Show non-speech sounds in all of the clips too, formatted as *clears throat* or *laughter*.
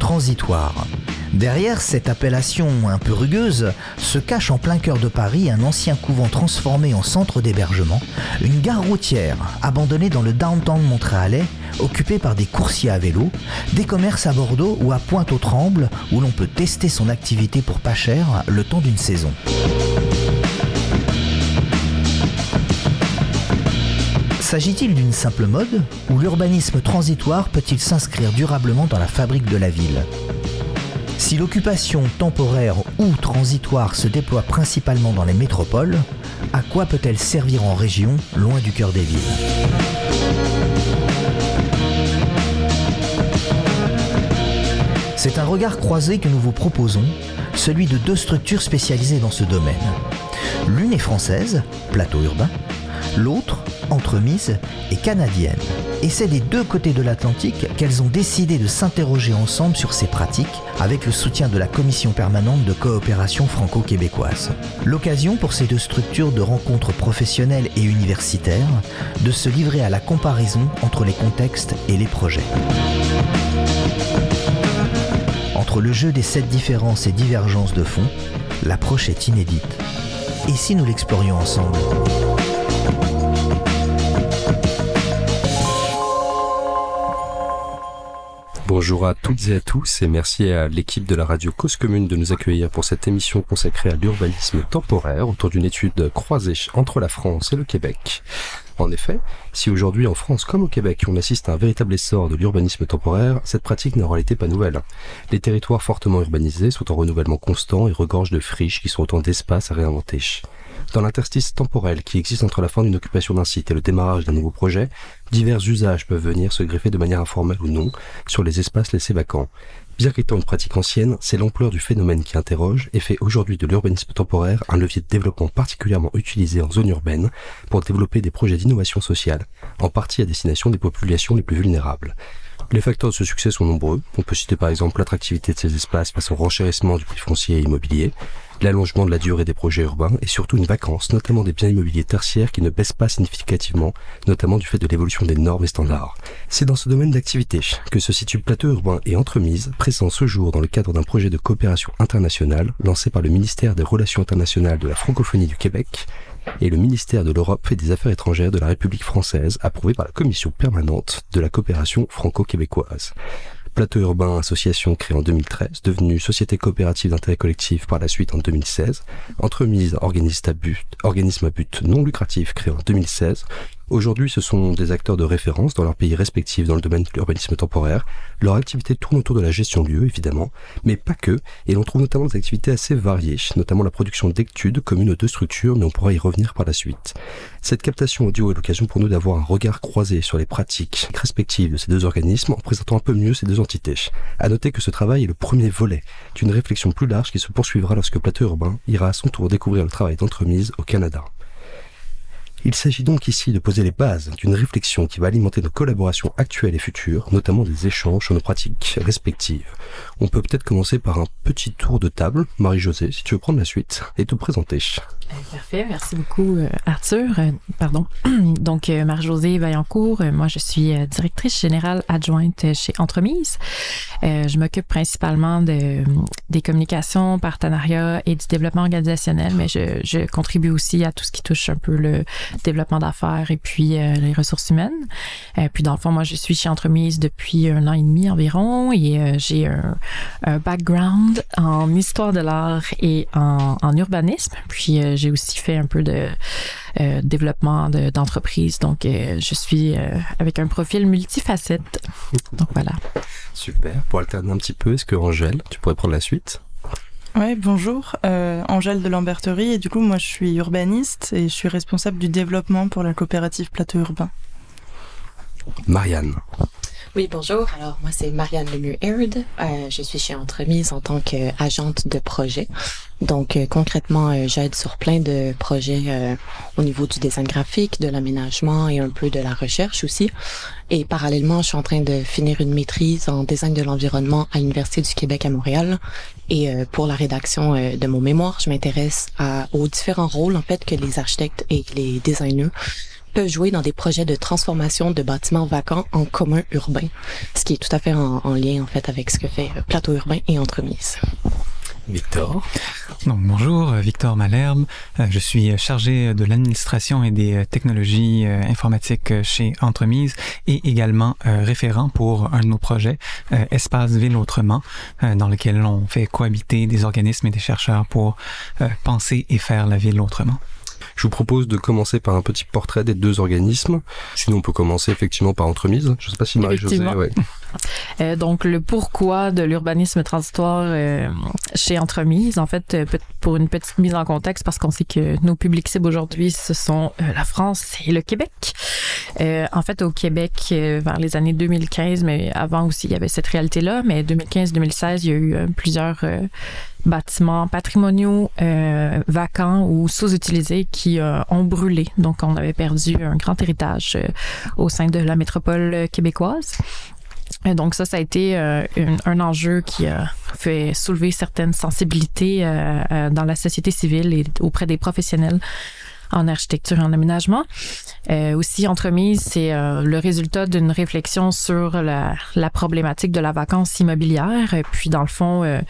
Transitoire. Derrière cette appellation un peu rugueuse se cache en plein cœur de Paris un ancien couvent transformé en centre d'hébergement, une gare routière abandonnée dans le downtown montréalais, occupée par des coursiers à vélo, des commerces à Bordeaux ou à Pointe-aux-Trembles où l'on peut tester son activité pour pas cher le temps d'une saison. S'agit-il d'une simple mode ou l'urbanisme transitoire peut-il s'inscrire durablement dans la fabrique de la ville Si l'occupation temporaire ou transitoire se déploie principalement dans les métropoles, à quoi peut-elle servir en région, loin du cœur des villes C'est un regard croisé que nous vous proposons, celui de deux structures spécialisées dans ce domaine. L'une est française, plateau urbain, l'autre, entremise, est canadienne. Et c'est des deux côtés de l'Atlantique qu'elles ont décidé de s'interroger ensemble sur ces pratiques avec le soutien de la Commission permanente de coopération franco-québécoise. L'occasion pour ces deux structures de rencontres professionnelles et universitaires de se livrer à la comparaison entre les contextes et les projets. Entre le jeu des sept différences et divergences de fond, l'approche est inédite. Et si nous l'explorions ensemble? Bonjour à toutes et à tous et merci à l'équipe de la radio Cause Commune de nous accueillir pour cette émission consacrée à l'urbanisme temporaire autour d'une étude croisée entre la France et le Québec. En effet, si aujourd'hui en France comme au Québec on assiste à un véritable essor de l'urbanisme temporaire, cette pratique n'est en réalité pas nouvelle. Les territoires fortement urbanisés sont en renouvellement constant et regorgent de friches qui sont autant d'espaces à réinventer. Dans l'interstice temporel qui existe entre la fin d'une occupation d'un site et le démarrage d'un nouveau projet, divers usages peuvent venir se greffer de manière informelle ou non sur les espaces laissés vacants. Bien qu'étant une pratique ancienne, c'est l'ampleur du phénomène qui interroge et fait aujourd'hui de l'urbanisme temporaire un levier de développement particulièrement utilisé en zone urbaine pour développer des projets d'innovation sociale, en partie à destination des populations les plus vulnérables. Les facteurs de ce succès sont nombreux. On peut citer par exemple l'attractivité de ces espaces face au renchérissement du prix foncier et immobilier, l'allongement de la durée des projets urbains et surtout une vacance, notamment des biens immobiliers tertiaires qui ne baissent pas significativement, notamment du fait de l'évolution des normes et standards. C'est dans ce domaine d'activité que se situe Plateau Urbain et Entremise, présent ce jour dans le cadre d'un projet de coopération internationale lancé par le ministère des Relations internationales de la francophonie du Québec et le ministère de l'Europe et des Affaires étrangères de la République française, approuvé par la Commission permanente de la coopération franco-québécoise. Plateau Urbain Association créée en 2013, devenue Société coopérative d'intérêt collectif par la suite en 2016, Entremise organisme à but, organisme à but non lucratif créé en 2016, Aujourd'hui, ce sont des acteurs de référence dans leurs pays respectifs dans le domaine de l'urbanisme temporaire. Leur activité tourne autour de la gestion de lieux, évidemment, mais pas que, et l'on trouve notamment des activités assez variées, notamment la production d'études communes aux deux structures, mais on pourra y revenir par la suite. Cette captation audio est l'occasion pour nous d'avoir un regard croisé sur les pratiques respectives de ces deux organismes en présentant un peu mieux ces deux entités. À noter que ce travail est le premier volet d'une réflexion plus large qui se poursuivra lorsque Plateau Urbain ira à son tour découvrir le travail d'entremise au Canada. Il s'agit donc ici de poser les bases d'une réflexion qui va alimenter nos collaborations actuelles et futures, notamment des échanges sur nos pratiques respectives. On peut peut-être commencer par un petit tour de table. Marie-Josée, si tu veux prendre la suite et te présenter. Euh, parfait, merci beaucoup euh, Arthur. Euh, pardon. *clears throat* Donc Marie-Josée Vaillancourt, moi je suis directrice générale adjointe chez Entremise. Je m'occupe principalement de, des communications, partenariats et du développement organisationnel, mais je, je contribue aussi à tout ce qui touche un peu le développement d'affaires et puis les ressources humaines. puis dans le fond, moi je suis chez Entremise depuis un an et demi environ et j'ai un, un, background en histoire de l'art et en, en urbanisme. Puis j'ai aussi fait un peu de euh, développement d'entreprise. donc, euh, je suis euh, avec un profil multifacette. Donc, voilà. Super. Pour alterner un petit peu, est-ce que Angèle, tu pourrais prendre la suite? Oui, bonjour. Angèle de Lamberterie. Et du coup, moi, je suis urbaniste et je suis responsable du développement pour la coopérative Plateau Urbain. Marianne. Oui, bonjour. Alors, moi, c'est Marianne Lemieux-Aird. Euh, je suis chez Entremise en tant qu'agente de projet. Donc, euh, concrètement, euh, j'aide sur plein de projets au niveau du design graphique, de l'aménagement et un peu de la recherche aussi. Et parallèlement, je suis en train de finir une maîtrise en design de l'environnement à l'Université du Québec à Montréal. Et pour la rédaction de mon mémoire, je m'intéresse aux différents rôles, en fait, que les architectes et les designers peuvent jouer dans des projets de transformation de bâtiments vacants en commun urbain, ce qui est tout à fait en, en lien en fait avec ce que fait Plateau Urbain et Entremise. Victor. Donc, bonjour, Victor Malherbe. Euh, je suis chargé de l'administration et des technologies euh, informatiques chez Entremise et également euh, référent pour un de nos projets, Espace Ville Autrement, dans lequel on fait cohabiter des organismes et des chercheurs pour penser et faire la ville autrement. Je vous propose de commencer par un petit portrait des deux organismes. Sinon, on peut commencer effectivement par entremise. Je ne sais pas si Marie-Josée... Ouais. *laughs* Euh, donc, le pourquoi de l'urbanisme transitoire euh, chez Entremise, en fait, euh, pour une petite mise en contexte, parce qu'on sait que nos publics cibles aujourd'hui, ce sont euh, la France et le Québec. Euh, en fait, au Québec, vers les années 2015, mais avant aussi, il y avait cette réalité-là, mais 2015-2016, il y a eu plusieurs bâtiments patrimoniaux vacants ou sous-utilisés qui ont brûlé. Donc, on avait perdu un grand héritage au sein de la métropole québécoise. Et donc ça, ça a été euh, un, enjeu qui a fait soulever certaines sensibilités euh, euh, dans la société civile et auprès des professionnels en architecture et en aménagement. Euh, aussi, entremise, c'est euh, le résultat d'une réflexion sur la, la, problématique de la vacance immobilière. Puis, dans le fond, euh,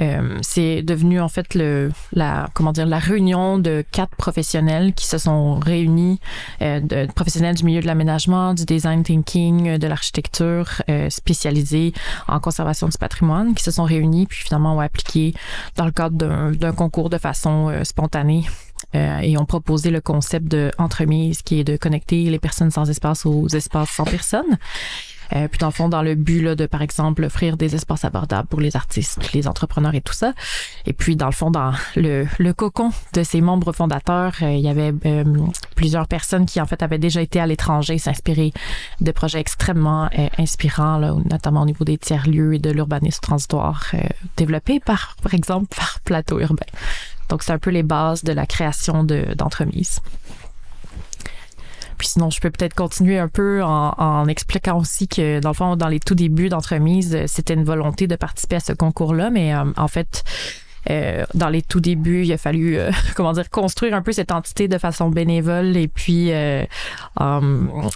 euh, c'est devenu en fait le, la, comment dire, la réunion de quatre professionnels qui se sont réunis, euh, de, professionnels du milieu de l'aménagement, du design thinking, de l'architecture, spécialisés en conservation du patrimoine, qui se sont réunis puis finalement ont appliqué dans le cadre d'un concours de façon spontanée euh, et ont proposé le concept de entremise qui est de connecter les personnes sans espace aux espaces sans personnes. Euh, puis dans le fond, dans le but là, de, par exemple, offrir des espaces abordables pour les artistes, les entrepreneurs et tout ça. Et puis, dans le fond, dans le, le cocon de ces membres fondateurs, euh, il y avait euh, plusieurs personnes qui, en fait, avaient déjà été à l'étranger, s'inspirer de projets extrêmement inspirants, là, notamment au niveau des tiers-lieux et de l'urbanisme transitoire développé par, par exemple, par Plateau Urbain. Donc, c'est un peu les bases de la création d'entremise. Puis sinon, je peux peut-être continuer un peu en, en, expliquant aussi que, dans le fond, dans les tout débuts d'entremise, c'était une volonté de participer à ce concours-là, mais euh, en fait, euh, dans les tout débuts, il a fallu, euh, *laughs* comment dire, construire un peu cette entité de façon bénévole et puis euh, um,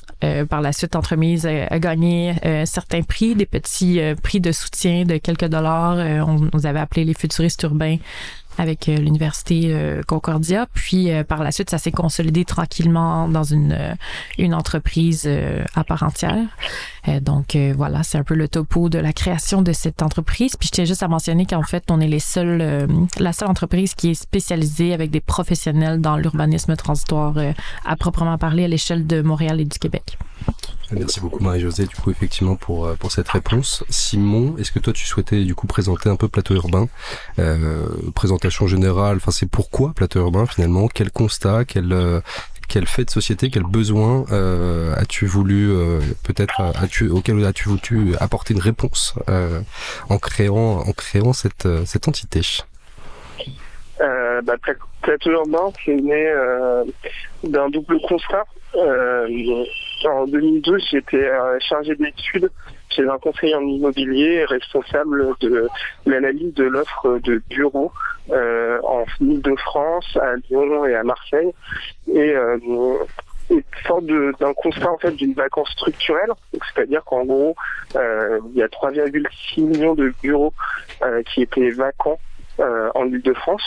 par la suite, Entremise a, gagné certains prix, des petits prix de soutien de quelques dollars. on nous avait appelé les futuristes urbains avec euh, l'université euh, Concordia. Puis euh, par la suite, ça s'est consolidé tranquillement dans une, une entreprise à part entière. Donc voilà, c'est un peu le topo de la création de cette entreprise. Puis je tiens juste à mentionner qu'en fait, on est les seuls, la seule entreprise qui est spécialisée avec des professionnels dans l'urbanisme transitoire à proprement parler à l'échelle de Montréal et du Québec. Merci beaucoup Marie-Josée du coup effectivement pour euh, pour cette réponse. Simon, est-ce que toi tu souhaitais du coup présenter un peu Plateau Urbain? Euh, Présentation générale, enfin c'est pourquoi Plateau Urbain finalement? Quel constat Quel euh, quel fait de société, quel besoin euh, as-tu voulu euh, peut-être as-tu auquel as-tu voulu apporter une réponse euh, en créant en créant cette cette entité? Euh, bah, Plateau Urbain, c'est né d'un double constat. Euh, en 2012, j'étais euh, chargé d'études chez un conseiller en immobilier responsable de l'analyse de l'offre de bureaux euh, en Ile-de-France, à Lyon et à Marseille. Et, euh, et d'un constat en fait d'une vacance structurelle, c'est-à-dire qu'en gros, euh, il y a 3,6 millions de bureaux euh, qui étaient vacants en Ile-de-France.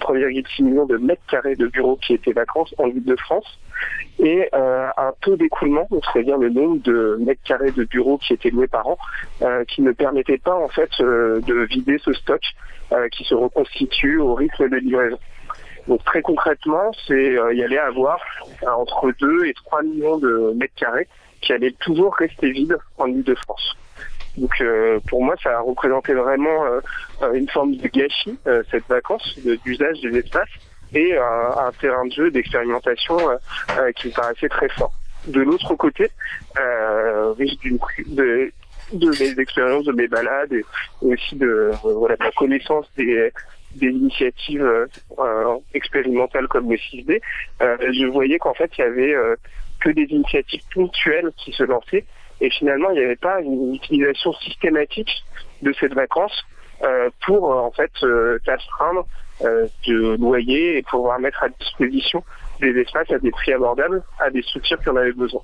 3,6 millions de mètres carrés de bureaux qui étaient vacants en Ile-de-France et euh, un taux d'écoulement, c'est-à-dire le nombre de mètres carrés de bureaux qui étaient loués par an, euh, qui ne permettait pas en fait euh, de vider ce stock qui se reconstitue au rythme de livraison. Donc très concrètement, c'est y allait avoir entre 2 et 3 millions de mètres carrés qui allaient toujours rester vides en Ile-de-France. Donc pour moi, ça a représenté vraiment une forme de gâchis, cette vacance d'usage des espaces, et un terrain de jeu, d'expérimentation qui me paraissait très fort. De l'autre côté, riche de, de mes expériences, de mes balades, et aussi de, voilà, de la connaissance des, des initiatives euh, expérimentales comme le 6D, euh, je voyais qu'en fait, il y avait euh, que des initiatives ponctuelles qui se lançaient et finalement, il n'y avait pas une utilisation systématique de cette vacance euh, pour en fait euh, de loyer et pouvoir mettre à disposition des espaces à des prix abordables à des structures qui en avaient besoin.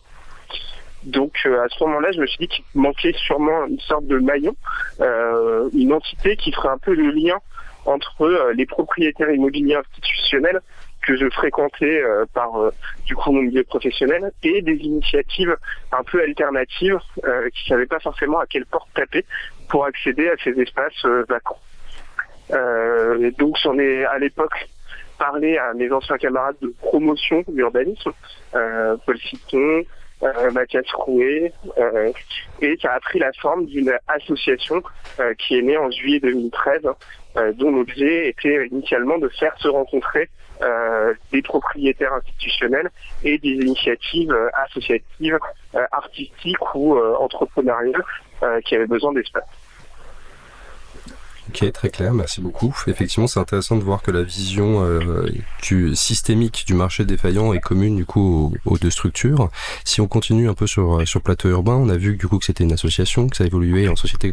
Donc à ce moment-là, je me suis dit qu'il manquait sûrement une sorte de maillon, une entité qui ferait un peu le lien entre les propriétaires immobiliers institutionnels que je fréquentais euh, par euh, du coup mon milieu professionnel et des initiatives un peu alternatives euh, qui savaient pas forcément à quelle porte taper pour accéder à ces espaces vacants. Donc j'en ai à l'époque parlé à mes anciens camarades de promotion d'urbanisme, Paul Citon, euh, Mathias Rouet, euh, et ça a pris la forme d'une association euh, qui est née en juillet 2013, dont l'objet était initialement de faire se rencontrer des propriétaires institutionnels et des initiatives associatives, artistiques ou entrepreneuriales qui avaient besoin d'espace. Ok, très clair, merci beaucoup. Effectivement, c'est intéressant de voir que la vision euh, systémique du marché défaillant est commune du coup aux, deux structures. Si on continue un peu sur, sur Plateau Urbain, on a vu du coup que c'était une association, que ça a évolué en société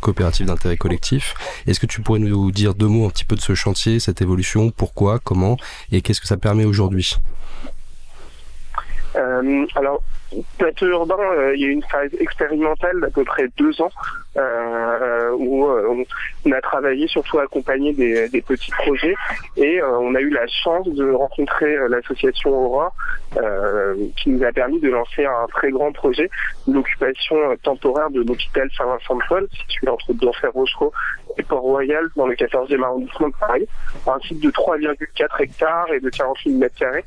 coopérative d'intérêt collectif. Est-ce que tu pourrais nous dire deux mots un petit peu de ce chantier, cette évolution, pourquoi, comment et qu'est-ce que ça permet aujourd'hui? Euh, alors, Plateau urbain, euh, il y a une phase expérimentale d'à peu près deux ans euh, où euh, on a travaillé surtout à accompagner des, des petits projets. Et on a eu la chance de rencontrer l'association Aura qui nous a permis de lancer un très grand projet, l'occupation temporaire de l'hôpital Saint-Vincent-de-Paul situé entre Denfert-Rochereau et Port-Royal dans le 14e arrondissement de Paris, un site de 3,4 hectares et de 48 mètres carrés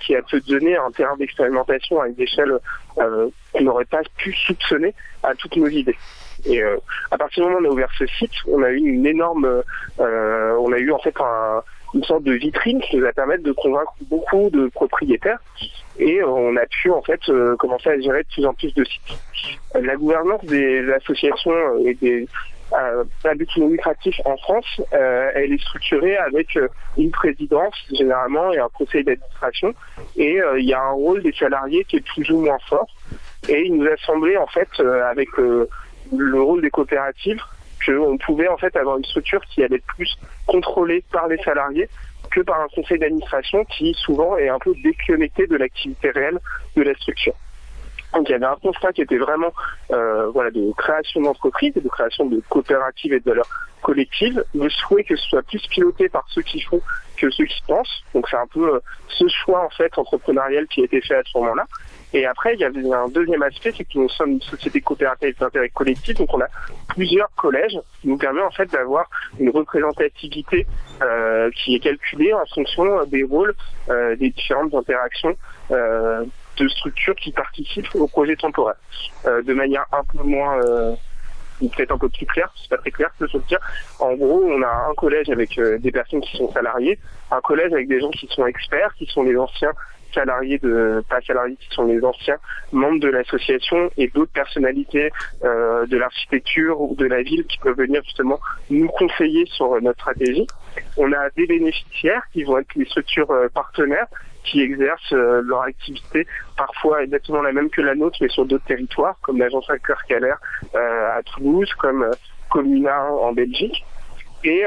qui a pu donner un terrain d'expérimentation à une échelle euh, qu'on n'aurait pas pu soupçonner à toutes nos idées. Et euh, à partir du moment où on a ouvert ce site, on a eu une énorme, euh, on a eu en fait une sorte de vitrine qui nous a permis de convaincre beaucoup de propriétaires et on a pu en fait commencer à gérer de plus en plus de sites. La gouvernance des associations et des euh, à but non lucratif en France, euh, elle est structurée avec euh, une présidence généralement et un conseil d'administration. Et il y a un rôle des salariés qui est plus ou moins fort. Et il nous a semblé en fait avec le rôle des coopératives qu'on pouvait en fait avoir une structure qui allait être plus contrôlée par les salariés que par un conseil d'administration qui souvent est un peu déconnecté de l'activité réelle de la structure. Donc il y avait un constat qui était vraiment euh, voilà, de création d'entreprises, de création de coopératives et de valeurs collectives, le souhait que ce soit plus piloté par ceux qui font que ceux qui pensent. Donc c'est un peu euh, ce choix en fait entrepreneurial qui a été fait à ce moment-là. Et après, il y avait un deuxième aspect, c'est que nous sommes une société coopérative d'intérêt collectif, donc on a plusieurs collèges, qui nous permet en fait d'avoir une représentativité euh, qui est calculée en fonction des rôles des différentes interactions de structures qui participent au projet temporaire. Euh, de manière un peu moins euh, peut-être un peu plus claire, c'est pas très clair je veux dire. En gros, on a un collège avec euh, des personnes qui sont salariées, un collège avec des gens qui sont experts, qui sont les anciens salariés de pas salariés qui sont les anciens membres de l'association et d'autres personnalités euh, de l'architecture ou de la ville qui peuvent venir justement nous conseiller sur notre stratégie. On a des bénéficiaires qui vont être les structures euh, partenaires qui exercent euh, leur activité parfois exactement la même que la nôtre mais sur d'autres territoires comme l'agence Cœur Calaire à Toulouse, comme Comuna en Belgique. Et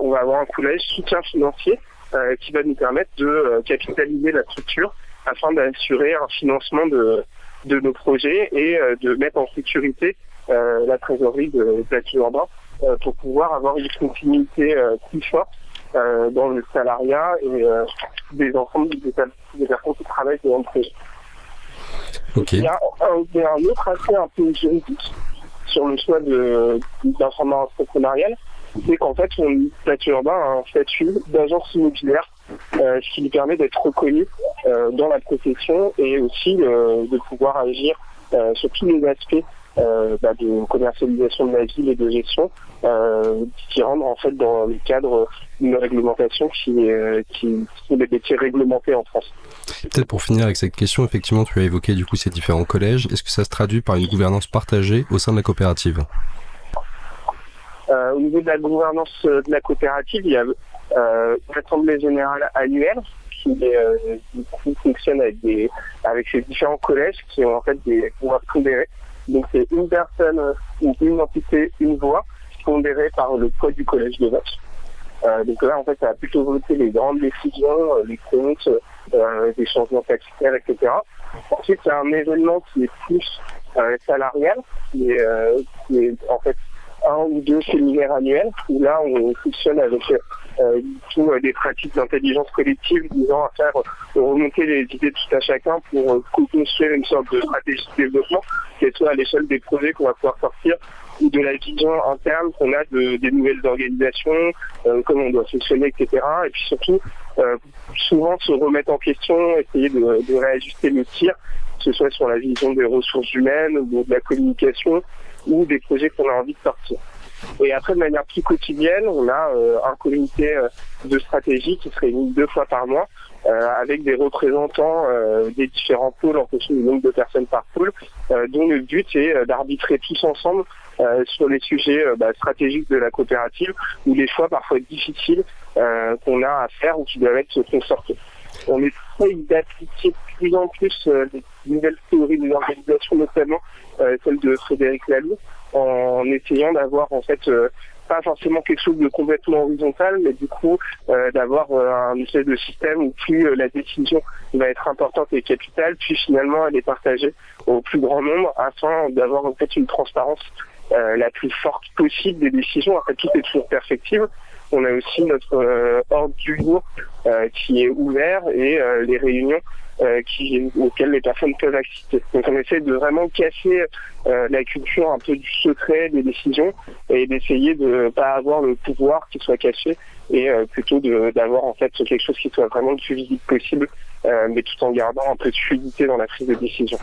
on va avoir un collège soutien financier euh, qui va nous permettre de euh, capitaliser la structure afin d'assurer un financement de, de nos projets et euh, de mettre en sécurité la trésorerie de Plateau Urbain pour pouvoir avoir une continuité plus forte dans le salariat et des ensembles des, des, personnes qui travaillent dans le projet. Il, y a un, autre aspect un peu juridique sur le choix d'un format entrepreneurial, c'est qu'en fait, on statut urbain a un statut d'agence immobilière, euh, ce qui lui permet d'être reconnu euh, dans la profession et aussi euh, de pouvoir agir sur tous les aspects bah, de commercialisation de la ville et de gestion, qui rentrent en fait dans le cadre d'une réglementation qui, qui, qui est des métiers réglementés en France. Peut-être pour finir avec cette question, effectivement, tu as évoqué du coup ces différents collèges. Est-ce que ça se traduit par une gouvernance partagée au sein de la coopérative? Euh, au niveau de la gouvernance euh, de la coopérative, il y a euh, une assemblée générale annuelle qui fonctionne avec des avec ces différents collèges qui ont en fait des pouvoirs pondérés. Donc c'est une personne ou une entité, une voix pondérée par le poids du collège de vote. donc là en fait ça a plutôt voté les grandes décisions, les comptes, des changements taxitaires, etc. Ensuite, a un événement qui est plus salarial, qui est, qui est en fait un ou deux séminaires annuels où là on fonctionne avec euh, tout, euh, des pratiques d'intelligence collective visant à faire euh, remonter les idées de tout à chacun pour euh, construire une sorte de stratégie de développement, qu'elle soit à l'échelle des projets qu'on va pouvoir sortir ou de la vision interne qu'on a de, des nouvelles organisations, comment on doit fonctionner, etc. Et puis surtout, souvent se remettre en question, essayer de, de réajuster le tir, que ce soit sur la vision des ressources humaines ou de la communication ou des projets qu'on a envie de sortir. Et après, de manière plus quotidienne, on a euh, un comité euh, de stratégie qui se réunit deux fois par mois euh, avec des représentants des différents pôles en fonction du nombre de personnes par pôle, dont le but est d'arbitrer tous ensemble sur les sujets bah, stratégiques de la coopérative ou les choix parfois difficiles qu'on a à faire ou qui doivent être consortés. On essaye d'appliquer de plus en plus les nouvelles théories des organisations, notamment celle de Frédéric Laloux, en essayant d'avoir en fait euh, pas forcément quelque chose de complètement horizontal, mais du coup euh, d'avoir euh, un espèce de système où plus la décision va être importante et capitale, puis finalement elle est partagée au plus grand nombre afin d'avoir en fait une transparence la plus forte possible des décisions. Après tout est toujours perfectible. On a aussi notre ordre du jour qui est ouvert et les réunions euh, auxquelles les personnes peuvent assister. Donc on essaie de vraiment casser euh, la culture un peu du secret des décisions et d'essayer de ne pas avoir le pouvoir qui soit caché et euh, plutôt d'avoir en fait quelque chose qui soit vraiment le plus visible possible euh, mais tout en gardant un peu de fluidité dans la prise de décision.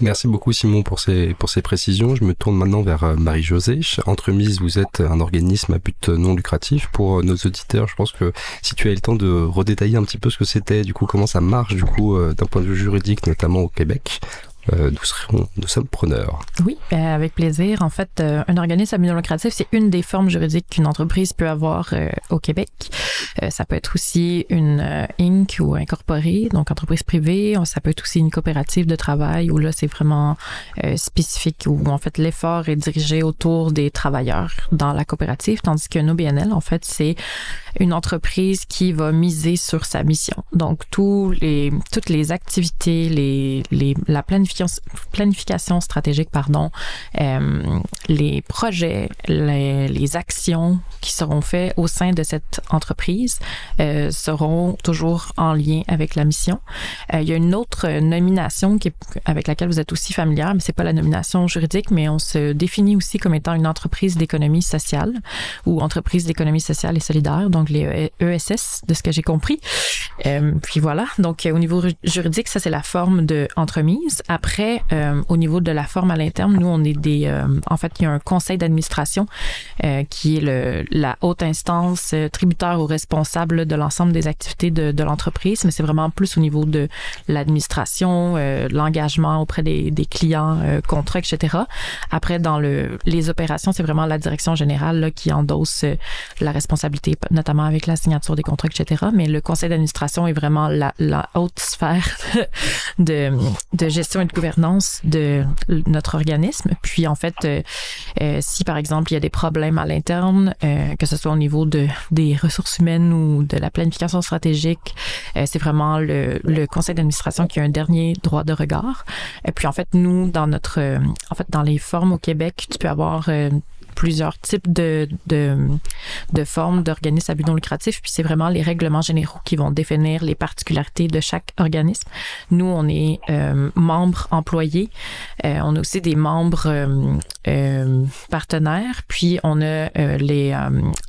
Merci beaucoup Simon pour ces, précisions. Je me tourne maintenant vers euh, Marie-Josée. Entremise, vous êtes un organisme à but non lucratif. Pour euh, nos auditeurs, je pense que si tu as le temps de redétailler un petit peu ce que c'était, du coup comment ça marche du coup d'un point de vue juridique, notamment au Québec, euh, nous, serons, nous sommes preneurs. Oui, euh, avec plaisir. En fait, euh, un organisme à but non lucratif, c'est une des formes juridiques qu'une entreprise peut avoir au Québec. ça peut être aussi une Inc. ou incorporée, donc entreprise privée. Ça peut être aussi une coopérative de travail où là, c'est vraiment spécifique, où en fait l'effort est dirigé autour des travailleurs dans la coopérative, tandis qu'un OBNL, en fait, c'est une entreprise qui va miser sur sa mission. Donc, tous les, toutes les activités, les, les, la planification, planification stratégique, pardon, euh, les projets, les, les, actions qui seront faits au sein de cette entreprise euh, seront toujours en lien avec la mission. Euh, il y a une autre nomination qui est, avec laquelle vous êtes aussi familière, mais c'est pas la nomination juridique, mais on se définit aussi comme étant une entreprise d'économie sociale ou entreprise d'économie sociale et solidaire. Donc, les ESS, de ce que j'ai compris. Euh, puis voilà, donc au niveau juridique, ça c'est la forme de entremise. Après, euh, au niveau de la forme à l'interne, nous on est des, euh, en fait, il y a un conseil d'administration qui est le, la haute instance tributaire ou responsable de l'ensemble des activités de, l'entreprise, mais c'est vraiment plus au niveau de l'administration, l'engagement auprès des, des clients, contrats, etc. Après, dans le, les opérations, c'est vraiment la direction générale là, qui endosse la responsabilité, notamment avec la signature des contrats, etc. Mais le conseil d'administration est vraiment la, haute sphère *laughs* de, de, gestion et de gouvernance de notre organisme. Puis en fait, euh, euh, si par exemple il y a des problèmes à l'interne, euh, que ce soit au niveau de, des ressources humaines ou de la planification stratégique, c'est vraiment le, le conseil d'administration qui a un dernier droit de regard. Et puis en fait, nous, dans notre, en fait, dans les formes au Québec, tu peux avoir plusieurs types de, de, de formes d'organismes à but non lucratif, puis c'est vraiment les règlements généraux qui vont définir les particularités de chaque organisme. Nous, on est euh, membres employés, euh, on a aussi des membres euh, euh partenaires, puis on a euh, les,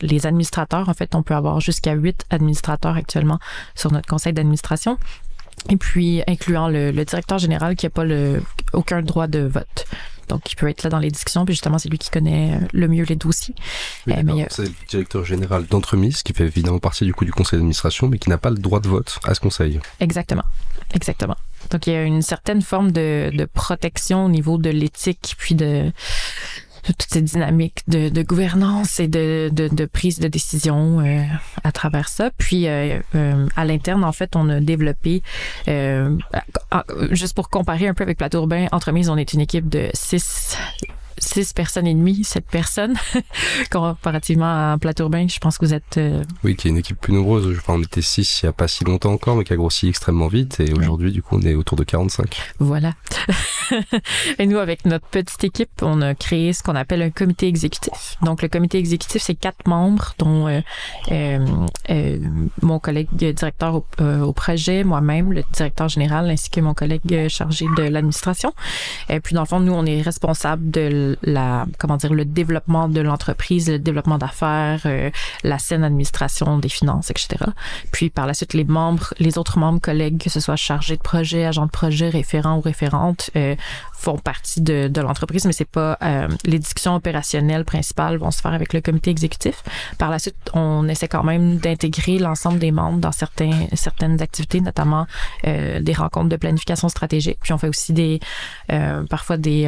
les administrateurs. En fait, on peut avoir jusqu'à huit administrateurs actuellement sur notre conseil d'administration et puis incluant le, le directeur général qui n'a pas le, aucun droit de vote. Donc, il peut être là dans les discussions. Puis justement, c'est lui qui connaît euh, le mieux les dossiers. Euh, c'est le directeur général d'entremise qui fait évidemment partie du coup du conseil d'administration, mais qui n'a pas le droit de vote à ce conseil. Exactement. Exactement. Donc, il y a une certaine forme de, de protection au niveau de l'éthique, puis de toute cette dynamique de, de gouvernance et de, de, de, prise de décision euh, à travers ça. Puis euh, euh, à l'interne, en fait, on a développé, juste pour comparer un peu avec Plateau Urbain, Entremise, on est une équipe de six six personnes et demie, sept personnes, *laughs* comparativement à Plateau Urbain, je pense que vous êtes... Euh, oui, qui est une équipe plus nombreuse. Enfin, on était six il n'y a pas si longtemps encore, mais qui a grossi extrêmement vite. Et aujourd'hui, du coup, on est autour de 45. Voilà. *laughs* et nous, avec notre petite équipe, on a créé ce qu'on appelle un comité exécutif. Donc, le comité exécutif, c'est quatre membres, dont euh, euh, mon collègue directeur au, au projet, moi-même, le directeur général, ainsi que mon collègue chargé de l'administration. Et puis, dans le fond, nous, on est responsable de la, comment dire, le développement de l'entreprise, le développement d'affaires, euh, la saine administration des finances, etc. Puis par la suite, les membres, les autres membres, collègues, que ce soit chargés de projet, agents de projet, référents ou référentes, euh, font partie de, de l'entreprise, mais c'est pas euh, les discussions opérationnelles principales vont se faire avec le comité exécutif. Par la suite, on essaie quand même d'intégrer l'ensemble des membres dans certains, certaines activités, notamment euh, des rencontres de planification stratégique. Puis on fait aussi des euh, parfois des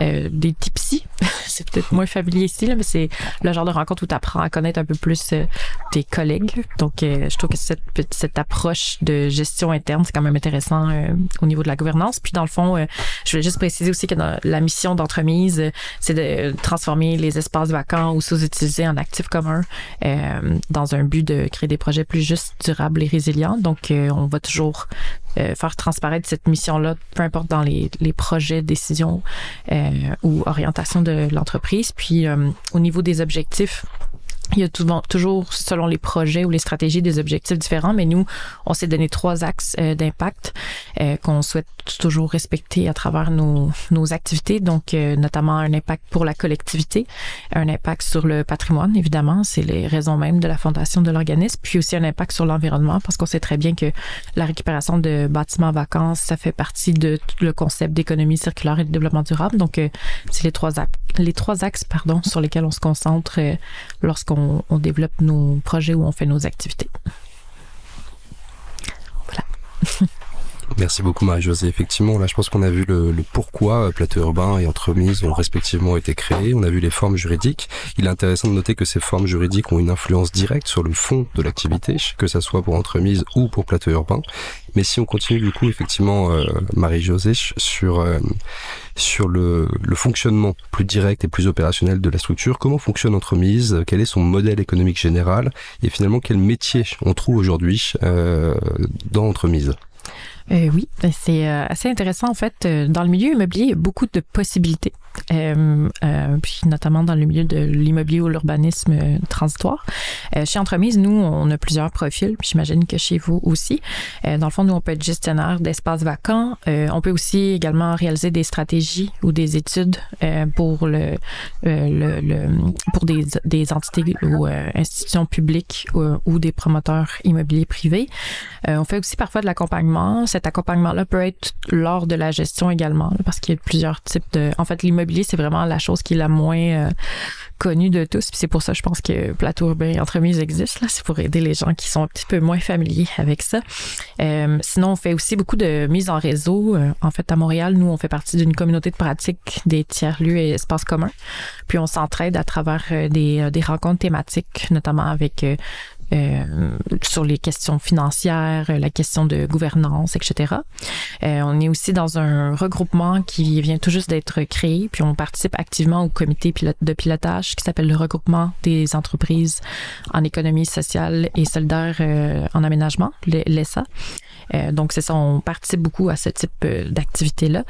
euh, tipsy. *laughs* c'est peut-être moins familier ici, là, mais c'est le genre de rencontre où tu apprends à connaître un peu plus tes collègues. Donc je trouve que cette, cette approche de gestion interne, c'est quand même intéressant au niveau de la gouvernance. Puis dans le fond, je juste préciser aussi que la mission d'entremise, c'est de transformer les espaces vacants ou sous-utilisés en actifs communs euh, dans un but de créer des projets plus justes, durables et résilients. Donc, euh, on va toujours euh, faire transparaître cette mission-là, peu importe dans les, les projets, décisions euh, ou orientation de l'entreprise. Puis, euh, au niveau des objectifs, il y a toujours, selon les projets ou les stratégies, des objectifs différents, mais nous, on s'est donné trois axes euh, d'impact euh, qu'on souhaite toujours respecter à travers nos, nos activités. Donc, euh, notamment un impact pour la collectivité, un impact sur le patrimoine, évidemment, c'est les raisons mêmes de la fondation de l'organisme, puis aussi un impact sur l'environnement, parce qu'on sait très bien que la récupération de bâtiments vacances, ça fait partie de le concept d'économie circulaire et de développement durable. Donc, c'est les trois axes, les trois axes, pardon, sur lesquels on se concentre lorsqu'on on, développe nos projets ou on fait nos activités. Voilà. *laughs* Merci beaucoup Marie-Josée. Effectivement, là je pense qu'on a vu le, pourquoi euh, plateau urbain et entremise ont respectivement été créés. On a vu les formes juridiques. Il est intéressant de noter que ces formes juridiques ont une influence directe sur le fond de l'activité, que ça soit pour entremise ou pour plateau urbain. Mais si on continue du coup effectivement euh, Marie-Josée sur euh, sur le, le, fonctionnement plus direct et plus opérationnel de la structure, comment fonctionne Entremise, quel est son modèle économique général? Et finalement quel métier on trouve aujourd'hui euh, dans Entremise. Euh, oui, ben, c'est euh, assez intéressant en fait. Euh, dans le milieu immobilier, il y a beaucoup de possibilités. Euh, euh, puis notamment dans le milieu de l'immobilier ou l'urbanisme euh, transitoire. chez Entremise, nous, on a plusieurs profils, j'imagine que chez vous aussi. dans le fond, nous, on peut être gestionnaire d'espaces vacants. on peut aussi également réaliser des stratégies ou des études pour le, le, le, pour des, des entités ou institutions publiques ou, ou, des promoteurs immobiliers privés. on fait aussi parfois de l'accompagnement. Cet accompagnement-là peut être lors de la gestion également, parce qu'il y a plusieurs types de... En fait, l'immobilier c'est vraiment la chose qui est la moins euh, connue de tous. c'est pour ça, je pense que Plateau urbain et entremise existe. Là, c'est pour aider les gens qui sont un petit peu moins familiers avec ça. Euh, sinon, on fait aussi beaucoup de mise en réseau. Euh, en fait, à Montréal, nous, on fait partie d'une communauté de pratique des tiers-lieux et espaces communs. Puis on s'entraide à travers des, des rencontres thématiques, notamment avec sur les questions financières, la question de gouvernance, etc. Euh, on est aussi dans un regroupement qui vient tout juste d'être créé, puis on participe activement au comité de pilotage qui s'appelle le regroupement des entreprises en économie sociale et solidaire euh, en aménagement, l'ESA. Euh, donc c'est ça, on participe beaucoup à ce type euh, d'activité-là.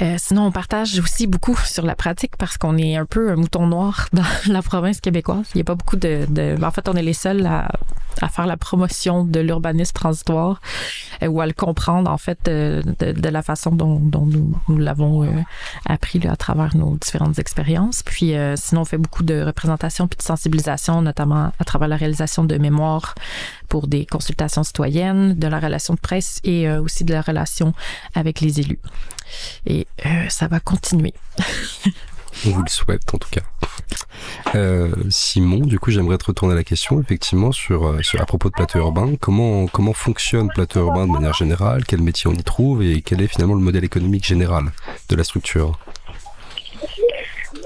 Euh, sinon, on partage aussi beaucoup sur la pratique parce qu'on est un peu un mouton noir *laughs* dans la province québécoise. Il n'y a pas beaucoup de, de, En fait, on est les seuls à, à faire la promotion de l'urbanisme transitoire euh, ou à le comprendre, en fait, de, de la façon dont, nous, l'avons euh, appris à travers nos différentes expériences. Puis, euh, sinon, on fait beaucoup de représentation puis de sensibilisation, notamment à travers la réalisation de mémoires pour des consultations citoyennes, de la relation de presse et aussi de la relation avec les élus. Et euh, ça va continuer. On vous le souhaite en tout cas. Euh, Simon, du coup, j'aimerais te retourner à la question, effectivement, sur, euh, sur, à propos de Plateau Urbain. Comment, comment fonctionne Plateau Urbain de manière générale? Quel métier on y trouve? Et quel est finalement le modèle économique général de la structure?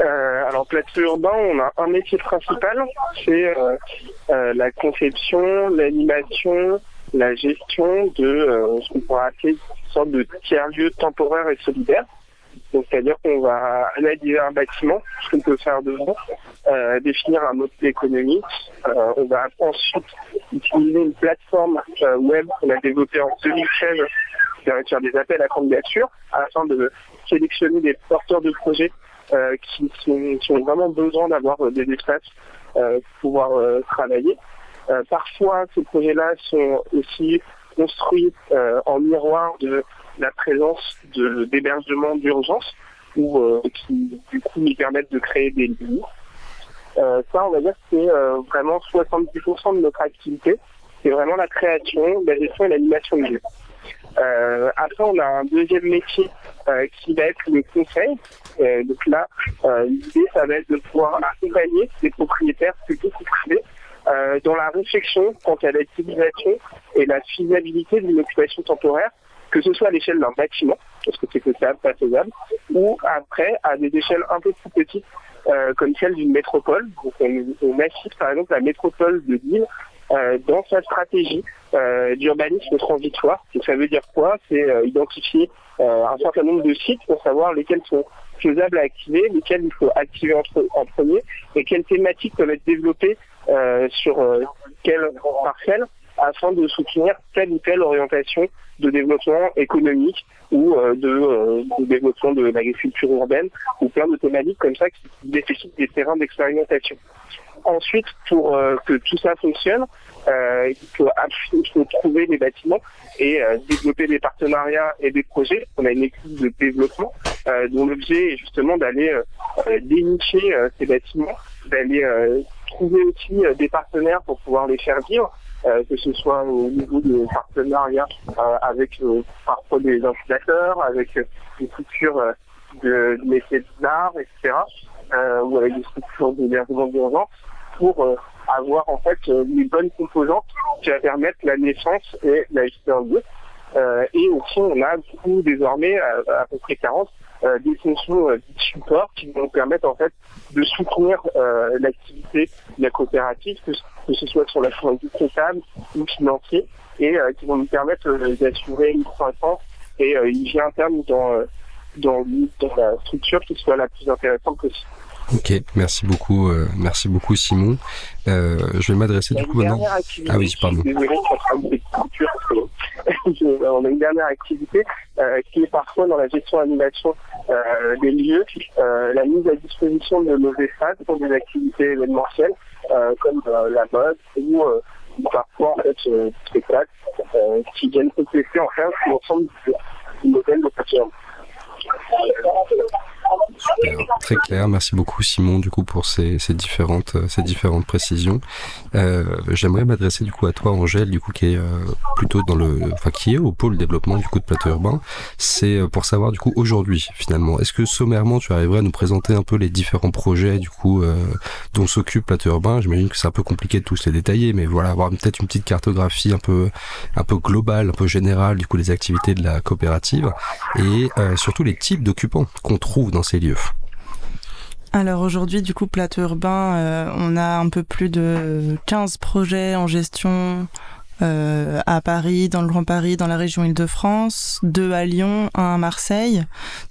Euh, alors, Plateau Urbain, on a un métier principal, c'est la conception, l'animation, la gestion de ce qu'on pourrait appeler sorte de tiers-lieu temporaire et solidaire. Donc, c'est-à-dire qu'on va analyser un bâtiment, ce qu'on peut faire devant, euh, définir un modèle économique. Euh, on va ensuite utiliser une plateforme euh, web qu'on a développée en 2013 qui permet de faire des appels à candidature afin de sélectionner des porteurs de projets qui, sont, qui, ont vraiment besoin d'avoir des espaces pour pouvoir travailler. parfois, ces projets-là sont aussi construits en miroir de la présence d'hébergements d'urgence ou qui du coup nous permettent de créer des lits. ça, on va dire que c'est vraiment 70% de notre activité. C'est vraiment la création, la gestion et l'animation de lieux. Euh, après, on a un deuxième métier euh, qui va être le conseil. Euh, donc là, l'idée, ça va être de pouvoir accompagner les propriétaires plutôt que privés dans la réflexion quant à l'utilisation et la faisabilité d'une occupation temporaire, que ce soit à l'échelle d'un bâtiment, parce que c'est faisable, pas faisable, ou après à des échelles un peu plus petites, comme celle d'une métropole. Donc on, on assiste par exemple la métropole de Lille euh, dans sa stratégie euh, d'urbanisme transitoire. ça veut dire quoi? C'est euh, identifier un certain nombre de sites pour savoir lesquels sont faisables à activer, lesquels il faut activer en, premier, et quelles thématiques peuvent être développées sur quelle parcelle afin de soutenir telle ou telle orientation de développement économique ou de, développement de l'agriculture urbaine ou plein de thématiques comme ça qui nécessitent des terrains d'expérimentation. Ensuite, pour euh, que tout ça fonctionne, euh, il, faut, trouver des bâtiments et euh, développer des partenariats et des projets. On a une équipe de développement dont l'objet est justement d'aller dénicher ces bâtiments, d'aller trouver aussi des partenaires pour pouvoir les faire vivre. Que ce soit au niveau de partenariats avec parfois des incubateurs, avec des structures de, métiers d'art, etc., ou avec des structures d'hébergement d'urgence, pour euh, avoir en fait euh, les bonnes composantes qui va permettre la naissance et la lieu. Euh, et aussi, on a du coup désormais à, peu près 40 des fonctions de support qui vont permettre en fait de soutenir l'activité de la coopérative, que, ce soit sur la du comptable ou financier, et qui vont nous permettre d'assurer une croissance et une vie interne dans, dans, dans la structure qui soit la plus intéressante possible. Ok, merci beaucoup, euh, merci beaucoup Simon. Euh, je vais m'adresser du coup maintenant. Ah oui, pardon. *laughs* on a une dernière activité euh, qui est parfois dans la gestion animation des lieux, la mise à disposition de nos espaces pour des activités événementielles comme la mode ou parfois en fait spectacles qui viennent compléter en fait l'ensemble du modèle de plateforme. Très clair. Merci beaucoup Simon du coup pour ces, différentes euh, ces différentes précisions. Euh, j'aimerais m'adresser du coup à toi Angèle du coup qui est euh, plutôt dans le enfin qui est au pôle développement du coup de plateau urbain. C'est pour savoir du coup aujourd'hui finalement est-ce que sommairement tu arriverais à nous présenter un peu les différents projets du coup dont s'occupe plateau urbain? J'imagine que c'est un peu compliqué de tous les détailler mais voilà avoir peut-être une petite cartographie un peu un peu globale un peu générale du coup les activités de la coopérative et surtout les types d'occupants qu'on trouve dans ces lieux. Alors aujourd'hui, du coup, Plateau Urbain, euh, on a un peu plus de 15 projets en gestion euh, à Paris, dans le Grand Paris, dans la région Île-de-France, deux à Lyon, un à Marseille.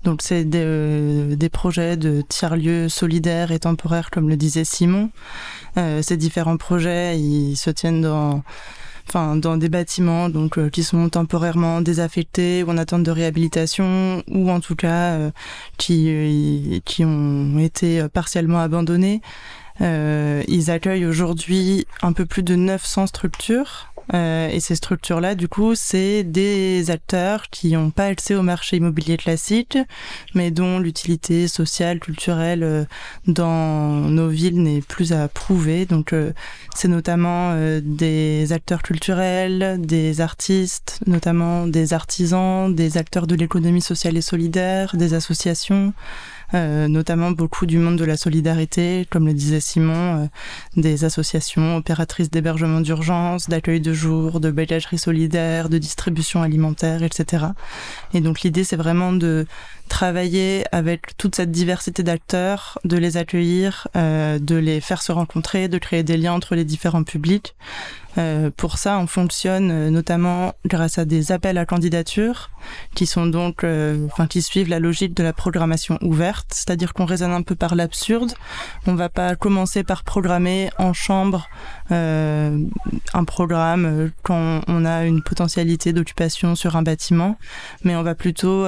Donc c'est des, euh, des, projets de tiers-lieux solidaires et temporaires, comme le disait Simon. ces différents projets, ils se tiennent dans enfin dans des bâtiments donc euh, qui sont temporairement désaffectés ou en attente de réhabilitation ou en tout cas euh, qui euh, qui ont été partiellement abandonnés. ils accueillent aujourd'hui un peu plus de 900 structures euh, et ces structures-là, du coup, c'est des acteurs qui n'ont pas accès au marché immobilier classique, mais dont l'utilité sociale, culturelle euh, dans nos villes n'est plus à prouver. Donc, euh, c'est notamment des acteurs culturels, des artistes, notamment des artisans, des acteurs de l'économie sociale et solidaire, des associations. Euh, notamment beaucoup du monde de la solidarité, comme le disait Simon, euh, des associations opératrices d'hébergement d'urgence, d'accueil de jour, de bagagerie solidaire, de distribution alimentaire, etc. Et donc l'idée, c'est vraiment de travailler avec toute cette diversité d'acteurs, de les accueillir, euh, de les faire se rencontrer, de créer des liens entre les différents publics, Euh, pour ça, on fonctionne euh, notamment grâce à des appels à candidature qui sont donc, euh, enfin, qui suivent la logique de la programmation ouverte, c'est-à-dire qu'on raisonne un peu par l'absurde. On va pas commencer par programmer en chambre un programme quand on a une potentialité d'occupation sur un bâtiment, mais on va plutôt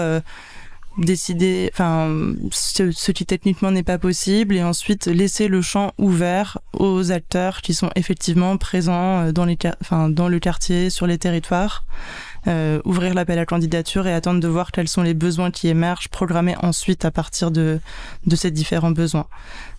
décider, enfin, ce, qui techniquement n'est pas possible, et ensuite laisser le champ ouvert aux acteurs qui sont effectivement présents euh, dans, les, enfin, dans le quartier, sur les territoires. Euh, ouvrir l'appel à candidature et attendre de voir quels sont les besoins qui émergent, programmer ensuite à partir de, de ces différents besoins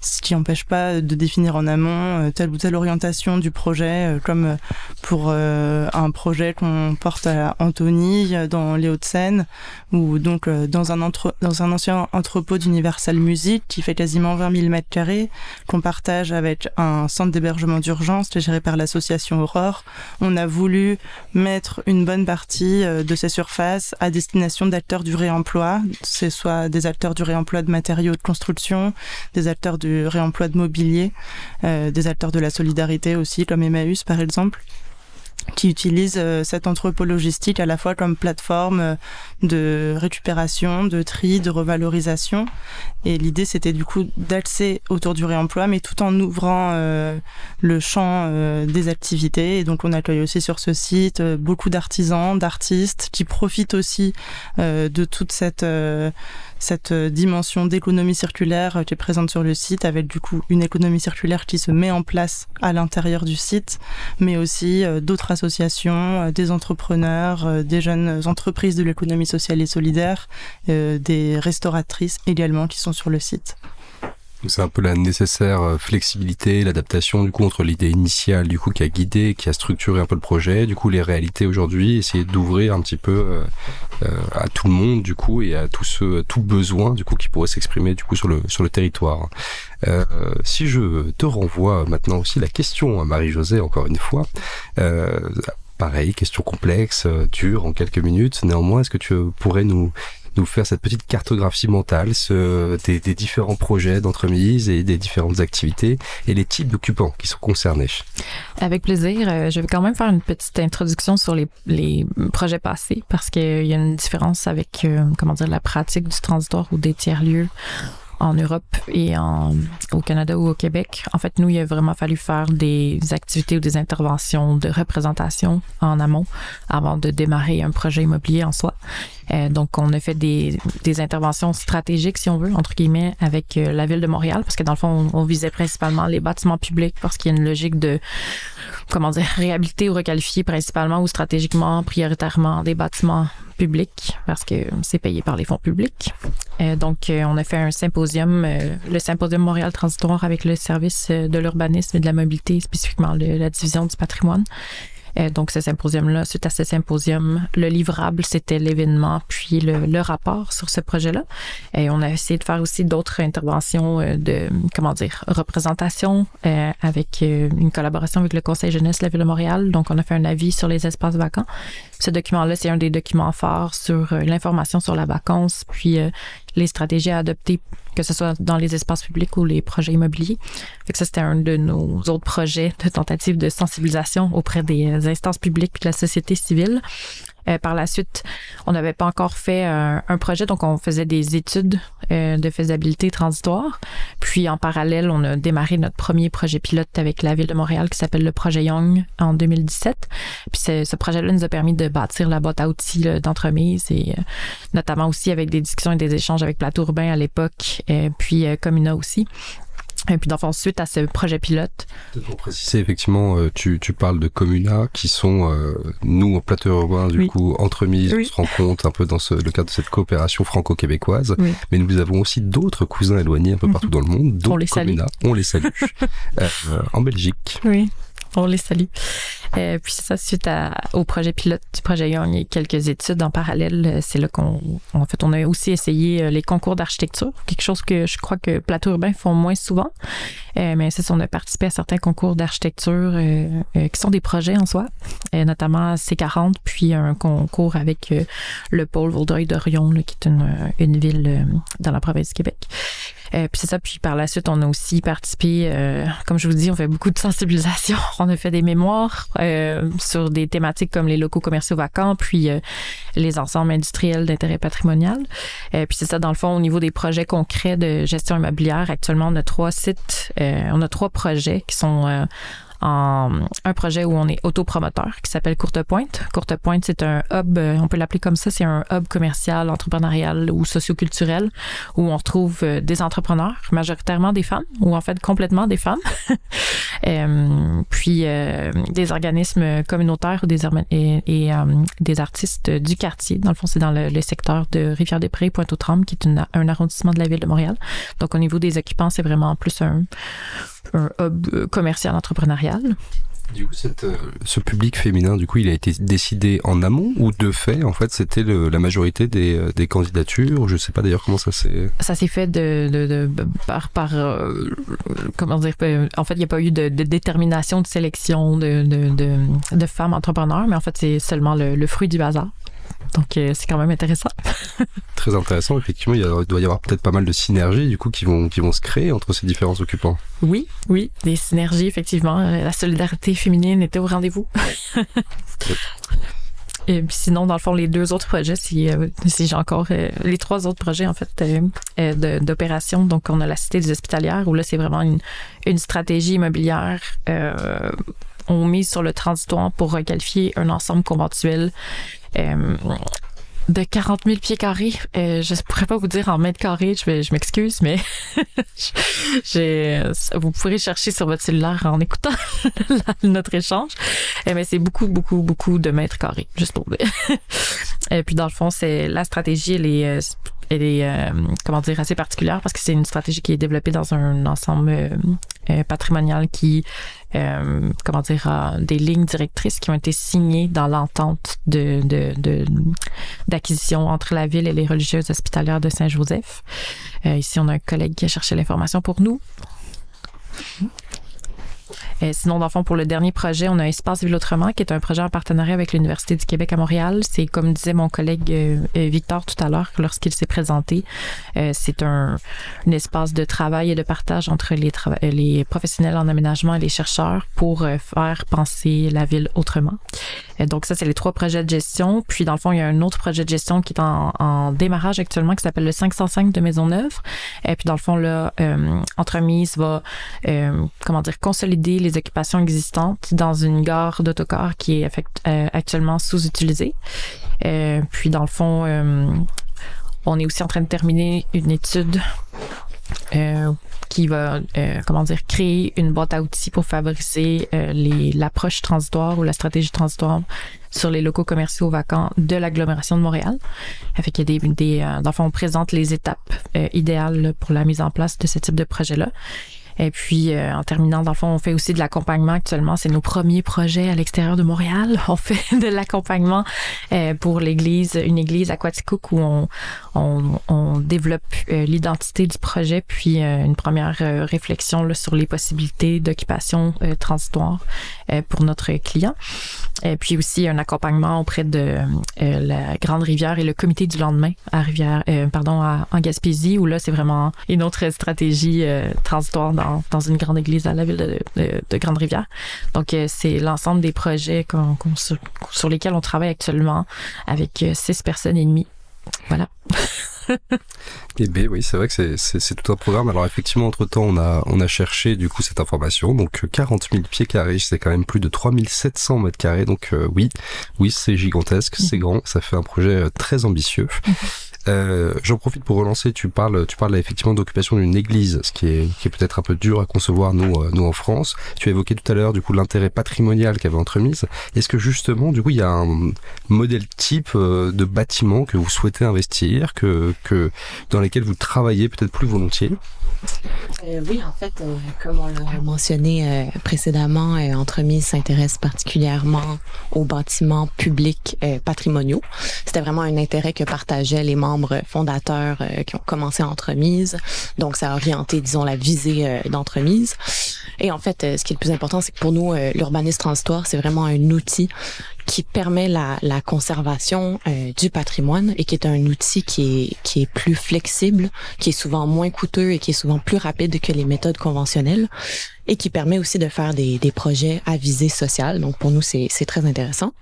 ce qui n'empêche pas de définir en amont euh, telle ou telle orientation du projet, euh, comme euh, pour un projet qu'on porte à Antony dans les Hauts-de-Seine, ou donc dans un, entre, dans un ancien entrepôt d'Universal Music qui fait quasiment 20 000 mètres carrés, qu'on partage avec un centre d'hébergement d'urgence géré par l'association Aurore. On a voulu mettre une bonne partie de ces surfaces à destination d'acteurs du réemploi, ce soit des acteurs du réemploi de matériaux de construction, des acteurs du réemploi de mobilier, euh, des acteurs de la solidarité aussi, comme Emmaüs par exemple qui utilisent euh, cet entrepôt logistique à la fois comme plateforme euh, de récupération, de tri, de revalorisation. Et l'idée, c'était du coup d'axer autour du réemploi, mais tout en ouvrant le champ des activités. Et donc, on accueille aussi sur ce site beaucoup d'artisans, d'artistes qui profitent aussi de toute cette cette euh, dimension d'économie circulaire euh, qui est présente sur le site, avec du coup une économie circulaire qui se met en place à l'intérieur du site, mais aussi euh, d'autres associations, des entrepreneurs, des jeunes entreprises de l'économie sociale et solidaire, des restauratrices également qui sont sur le site. C'est un peu la nécessaire euh, flexibilité, l'adaptation du coup entre l'idée initiale du coup qui a guidé, qui a structuré un peu le projet, du coup les réalités aujourd'hui, essayer d'ouvrir un petit peu euh, euh, à tout le monde du coup et à tout ce tout besoin du coup qui pourrait s'exprimer du coup sur le sur le territoire. Euh, si je te renvoie maintenant aussi la question à Marie-Josée encore une fois. Euh, pareil, question complexe, dure en quelques minutes. Néanmoins, est-ce que tu pourrais nous nous faire cette petite cartographie mentale des, différents projets d'entremise et des différentes activités et les types d'occupants qui sont concernés. Avec plaisir. Euh, je vais quand même faire une petite introduction sur les, projets passés parce qu'il y a une différence avec, euh, comment dire, la pratique du transitoire ou des tiers-lieux en Europe et au Canada ou au Québec. En fait, nous, il a vraiment fallu faire des activités ou des interventions de représentation en amont avant de démarrer un projet immobilier en soi. Euh, donc, on a fait des, interventions stratégiques, si on veut, entre guillemets, avec euh, la ville de Montréal, parce que dans le fond, on, visait principalement les bâtiments publics parce qu'il y a une logique de, comment dire, réhabiliter ou requalifier principalement ou stratégiquement, prioritairement des bâtiments publics parce que c'est payé par les fonds publics. Euh, donc, on a fait un symposium, le symposium Montréal transitoire avec le service de l'urbanisme et de la mobilité, spécifiquement la division du patrimoine. Euh, donc, ce symposium-là, suite à ce symposium, le livrable, c'était l'événement, puis le, le, rapport sur ce projet-là. Et on a essayé de faire aussi d'autres interventions euh, de, comment dire, représentation euh, avec une collaboration avec le Conseil jeunesse de la Ville de Montréal. Donc, on a fait un avis sur les espaces vacants. Ce document-là, c'est un des documents forts sur l'information sur la vacance, puis les stratégies à adopter, que ce soit dans les espaces publics ou les projets immobiliers. Fait que ça, c'était un de nos autres projets de tentative de sensibilisation auprès des instances publiques de la société civile. Euh, par la suite, on n'avait pas encore fait euh, un projet, donc on faisait des études euh, de faisabilité transitoire. Puis en parallèle, on a démarré notre premier projet pilote avec la ville de Montréal qui s'appelle le projet Young en 2017. Puis ce projet-là nous a permis de bâtir la boîte à outils d'entremise et notamment aussi avec des discussions et des échanges avec Plateau Urbain à l'époque, puis Comuna aussi. Et puis, d'enfant, suite à ce projet pilote. Pour préciser, effectivement, euh, tu, tu parles de Comuna qui sont, euh, nous, en plateau urbain, du coup, entremises, on se rend compte un peu dans ce, le cadre de cette coopération franco-québécoise. Mais nous avons aussi d'autres cousins éloignés un peu partout mhm. dans le monde, d'autres Comuna. On les salue. *laughs* euh, en Belgique. Oui. On les salue. Euh, puis ça, suite à, au projet pilote du projet Young et quelques études en parallèle, euh, c'est là qu'on, en fait, on a aussi essayé euh, les concours d'architecture, quelque chose que je crois que Plateau Urbain font moins souvent. mais c'est ça, on a participé à certains concours d'architecture qui sont des projets en soi, notamment C40, puis un concours avec le pôle Vaudreuil-Dorion, qui est une, une ville dans la province du Québec. Puis c'est ça. Puis par la suite, on a aussi participé, comme je vous dis, on fait beaucoup de sensibilisation. *laughs* On a fait des mémoires sur des thématiques comme les locaux commerciaux vacants, puis les ensembles industriels d'intérêt patrimonial. puis c'est ça, dans le fond, au niveau des projets concrets de gestion immobilière, actuellement, on a trois sites, on a trois projets qui sont un projet où on est autopromoteur qui s'appelle Courte Pointe. Courte Pointe, c'est un hub, euh, on peut l'appeler comme ça, c'est un hub commercial, entrepreneurial ou socioculturel où on retrouve euh, des entrepreneurs, majoritairement des femmes ou en fait complètement des femmes, *laughs* euh, puis des organismes communautaires des, et, et des artistes du quartier. Dans le fond, c'est dans le, secteur de Rivière-des-Prés, Pointe-aux-Trembles, qui est un arrondissement de la ville de Montréal. Donc, au niveau des occupants, c'est vraiment plus un, un hub commercial entrepreneurial. Du coup, euh, ce public féminin, du coup, il a été décidé en amont ou de fait, en fait, c'était la majorité des, euh, des, candidatures. Je ne sais pas d'ailleurs comment ça s'est. Ça s'est fait de, de, par, par euh, comment dire. En fait, il n'y a pas eu de, détermination de sélection de, de, femmes entrepreneurs, mais en fait, c'est seulement le, fruit du hasard. Donc, euh, c'est quand même intéressant. *laughs* Très intéressant. Effectivement, il, doit y avoir peut-être pas mal de synergies, du coup, qui vont, qui vont se créer entre ces différents occupants. Oui, oui, des synergies, effectivement. Euh, la solidarité féminine était au rendez-vous. *laughs* Et puis sinon, dans le fond, les deux autres projets, si, euh, si j'ai encore les trois autres projets en fait d'opération. Donc, on a la cité des hospitalières où là, c'est vraiment une, une stratégie immobilière on mise sur le transitoire pour requalifier un ensemble conventuel euh, de 40 000 pieds carrés. Euh, je ne pourrais pas vous dire en mètres carrés, je, je m'excuse, mais *laughs* vous pourrez chercher sur votre cellulaire en écoutant *laughs* notre échange. Euh, mais c'est beaucoup, beaucoup, beaucoup de mètres carrés, juste pour dire. *laughs* Et puis dans le fond, c'est la stratégie, elle est elle est, euh, comment dire, assez particulière parce que c'est une stratégie qui est développée dans un ensemble euh, euh, patrimonial qui, comment dire, a des lignes directrices qui ont été signées dans l'entente de, d'acquisition entre la ville et les religieuses hospitalières de Saint-Joseph. ici, on a un collègue qui a cherché l'information pour nous. Euh, sinon, dans le fond, pour le dernier projet, on a Espace Ville Autrement, qui est un projet en partenariat avec l'Université du Québec à Montréal. C'est comme disait mon collègue euh, euh, Victor tout à l'heure lorsqu'il s'est présenté, c'est un, espace de travail et de partage entre les, les professionnels en aménagement et les chercheurs pour faire penser la ville autrement. donc ça, c'est les trois projets de gestion. Puis dans le fond, il y a un autre projet de gestion qui est en, démarrage actuellement qui s'appelle le 505 de Maisonneuve. Et puis dans le fond, là, Entremise va, comment dire, consolider les occupations existantes dans une gare d'autocar qui est euh, actuellement sous-utilisée. Euh, puis dans le fond, euh, on est aussi en train de terminer une étude qui va, comment dire, créer une boîte à outils pour favoriser l'approche transitoire ou la stratégie transitoire sur les locaux commerciaux vacants de l'agglomération de Montréal. Fait qu'il y a des, dans le fond, on présente les étapes idéales pour la mise en place de ce type de projet-là. Et puis, euh, en terminant, dans le fond, on fait aussi de l'accompagnement actuellement. C'est nos premiers projets à l'extérieur de Montréal. *laughs* On fait de l'accompagnement euh, pour l'église, une église à Quaticook où on, on, on développe euh, l'identité du projet, puis une première réflexion là, sur les possibilités d'occupation transitoire pour notre client. Et puis aussi un accompagnement auprès de la Grande Rivière et le comité du lendemain à Rivière, pardon, à, en Gaspésie, où là, c'est vraiment une autre stratégie transitoire dans dans, une grande église à la ville de, Grande-Rivière. Donc, euh, c'est l'ensemble des projets sur, lesquels on travaille actuellement avec euh, six personnes et demie. Voilà. *laughs* *laughs* Et B, oui, c'est vrai que c'est tout un programme. Alors effectivement, entre-temps, on a, on a cherché du coup cette information. Donc 40 000 pieds carrés, c'est quand même plus de 3700 mètres carrés. Donc euh, oui, oui, c'est gigantesque, c'est grand, ça fait un projet très ambitieux. *laughs* Euh, J'en profite pour relancer. Tu parles, tu parles effectivement d'occupation d'une église, ce qui est, peut-être un peu dur à concevoir nous, euh, nous en France. Tu as évoqué tout à l'heure du coup l'intérêt patrimonial qu'avait entremise. Est-ce que justement, du coup, il y a un modèle type euh, de bâtiment que vous souhaitez investir, que, dans lesquels vous travaillez peut-être plus volontiers? Oui, en fait, comme on l'a mentionné précédemment, Entremise s'intéresse particulièrement aux bâtiments publics patrimoniaux. C'était vraiment un intérêt que partageaient les membres fondateurs qui ont commencé Entremise. Donc, ça a orienté, disons, la visée d'Entremise. Et en fait, ce qui est le plus important, c'est que pour nous, l'urbanisme transitoire, c'est vraiment un outil qui permet la, la conservation euh, du patrimoine et qui est un outil qui est, qui est plus flexible, qui est souvent moins coûteux et qui est souvent plus rapide que les méthodes conventionnelles et qui permet aussi de faire des, des projets à visée sociale. Donc pour nous, c'est très intéressant.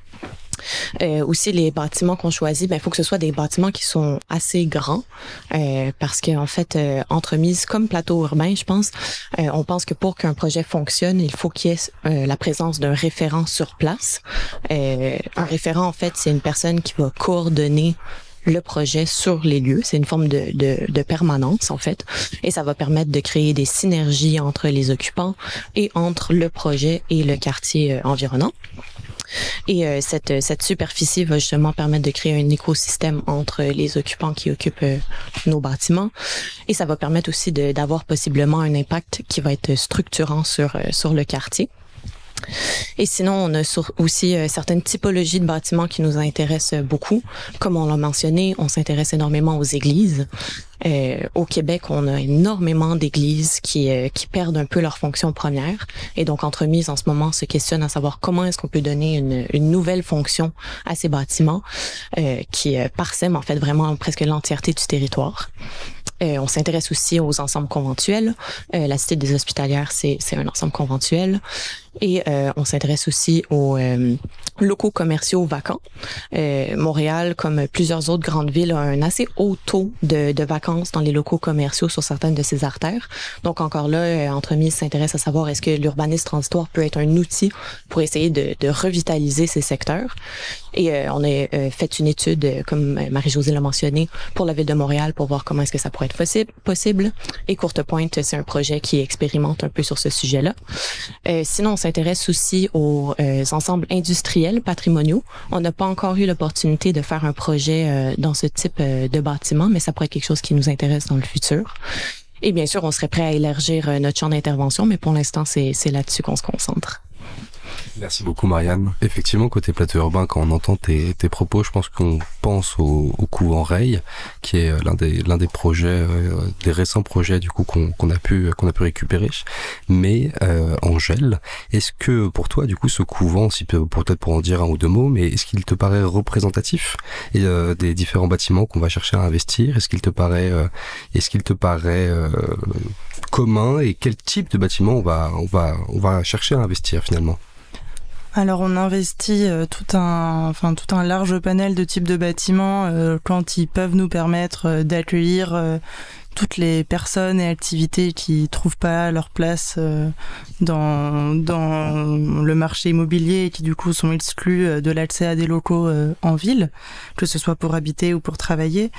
Euh, aussi, les bâtiments qu'on choisit, ben, il faut que ce soit des bâtiments qui sont assez grands, euh, parce qu'en fait, euh, entremise comme plateau urbain, je pense, euh, on pense que pour qu'un projet fonctionne, il faut qu'il y ait euh, la présence d'un référent sur place. un référent, en fait, c'est une personne qui va coordonner le projet sur les lieux. C'est une forme de, de, de, permanence, en fait. Et ça va permettre de créer des synergies entre les occupants et entre le projet et le quartier environnant. Et euh, cette, cette superficie va justement permettre de créer un écosystème entre les occupants qui occupent euh, nos bâtiments. Et ça va permettre aussi d'avoir possiblement un impact qui va être structurant sur, euh, sur le quartier. Et sinon, on a aussi certaines typologies de bâtiments qui nous intéressent beaucoup. Comme on l'a mentionné, on s'intéresse énormément aux églises. Euh, au Québec, on a énormément d'églises qui, euh, qui perdent un peu leur fonction première. Et donc, Entremise, en ce moment, se questionne à savoir comment est-ce qu'on peut donner une, une, nouvelle fonction à ces bâtiments euh, qui euh, parsèment, en fait, vraiment presque l'entièreté du territoire. Euh, on s'intéresse aussi aux ensembles conventuels. Euh, la Cité des Hospitalières, c'est un ensemble conventuel. Et euh, on s'intéresse aussi aux locaux commerciaux vacants. Montréal, comme plusieurs autres grandes villes, a un assez haut taux de, de, vacances dans les locaux commerciaux sur certaines de ses artères. Donc encore là, Entremise s'intéresse à savoir est-ce que l'urbanisme transitoire peut être un outil pour essayer de, de revitaliser ces secteurs. Et on a fait une étude, comme Marie-Josée l'a mentionné, pour la ville de Montréal pour voir comment est-ce que ça pourrait être possible. Et Courte Pointe, c'est un projet qui expérimente un peu sur ce sujet-là. Euh, sinon, on s'intéresse aussi aux euh, ensembles industriels patrimoniaux. On n'a pas encore eu l'opportunité de faire un projet euh, dans ce type euh, de bâtiment, mais ça pourrait être quelque chose qui nous intéresse dans le futur. Et bien sûr, on serait prêt à élargir euh, notre champ d'intervention, mais pour l'instant, c'est là-dessus qu'on se concentre. Merci beaucoup Marianne. Effectivement, côté plateau urbain, quand on entend tes, tes propos, je pense qu'on pense au, au couvent Ray, qui est euh, l'un des l'un des projets, euh, des récents projets du coup qu'on qu'on a pu qu'on a pu récupérer. Mais euh, Angèle, est-ce que pour toi, du coup, ce couvent, si peut-être pour en dire un ou deux mots, mais est-ce qu'il te paraît représentatif euh, des différents bâtiments qu'on va chercher à investir? Est-ce qu'il te paraît euh, est-ce qu'il te paraît euh, commun et quel type de bâtiment on va on va on va chercher à investir finalement? Alors on investit euh, tout un, enfin tout un large panel de types de bâtiments euh, quand ils peuvent nous permettre euh, d'accueillir toutes les personnes et activités qui trouvent pas leur place euh, dans, dans le marché immobilier et qui du coup sont exclus euh, de l'accès à des locaux euh, en ville, que ce soit pour habiter ou pour travailler.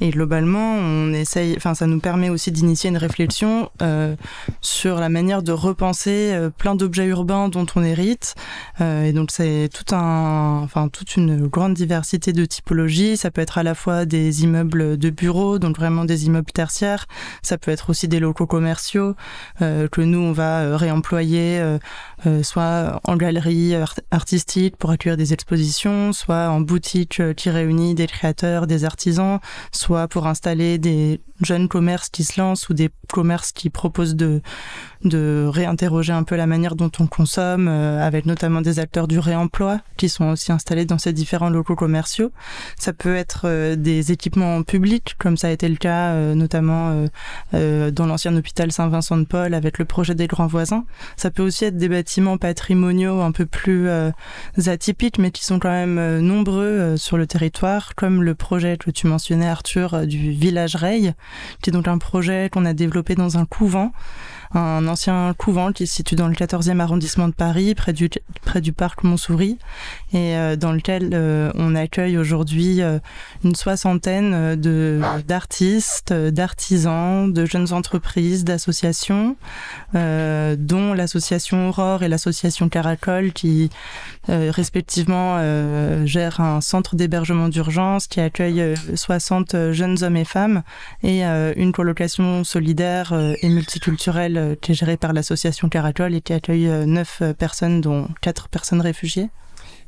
Et globalement, on essaye, enfin ça nous permet aussi d'initier une réflexion sur la manière de repenser plein d'objets urbains dont on hérite. Et donc c'est tout un, enfin toute une grande diversité de typologies. Ça peut être à la fois des immeubles de bureaux, donc vraiment des immeubles tertiaires ça peut être aussi des locaux commerciaux euh, que nous, on va euh, réemployer euh, soit en galerie artistique pour accueillir des expositions, soit en boutique qui réunit des créateurs, des artisans, soit pour installer des jeunes commerces qui se lancent ou des commerces qui proposent de de réinterroger un peu la manière dont on consomme, euh, avec notamment des acteurs du réemploi qui sont aussi installés dans ces différents locaux commerciaux. Ça peut être euh, des équipements publics, comme ça a été le cas euh, notamment dans l'ancien hôpital Saint-Vincent-de-Paul avec le projet des grands voisins. Ça peut aussi être des bâtiments patrimoniaux un peu plus atypiques, mais qui sont quand même nombreux sur le territoire, comme le projet que tu mentionnais, Arthur, du village Reil, qui est donc un projet qu'on a développé dans un couvent un ancien couvent qui se situe dans le 14e arrondissement de Paris, près du, près du parc Montsouris, et euh, dans lequel euh, on accueille aujourd'hui euh, une soixantaine de d'artistes, d'artisans, de jeunes entreprises, d'associations, dont l'association Aurore et l'association Caracol qui respectivement gèrent un centre d'hébergement d'urgence qui accueille 60 jeunes hommes et femmes et une colocation solidaire et multiculturelle euh, qui est gérée par l'association Caracol et qui accueille euh, neuf euh, personnes, dont quatre personnes réfugiées.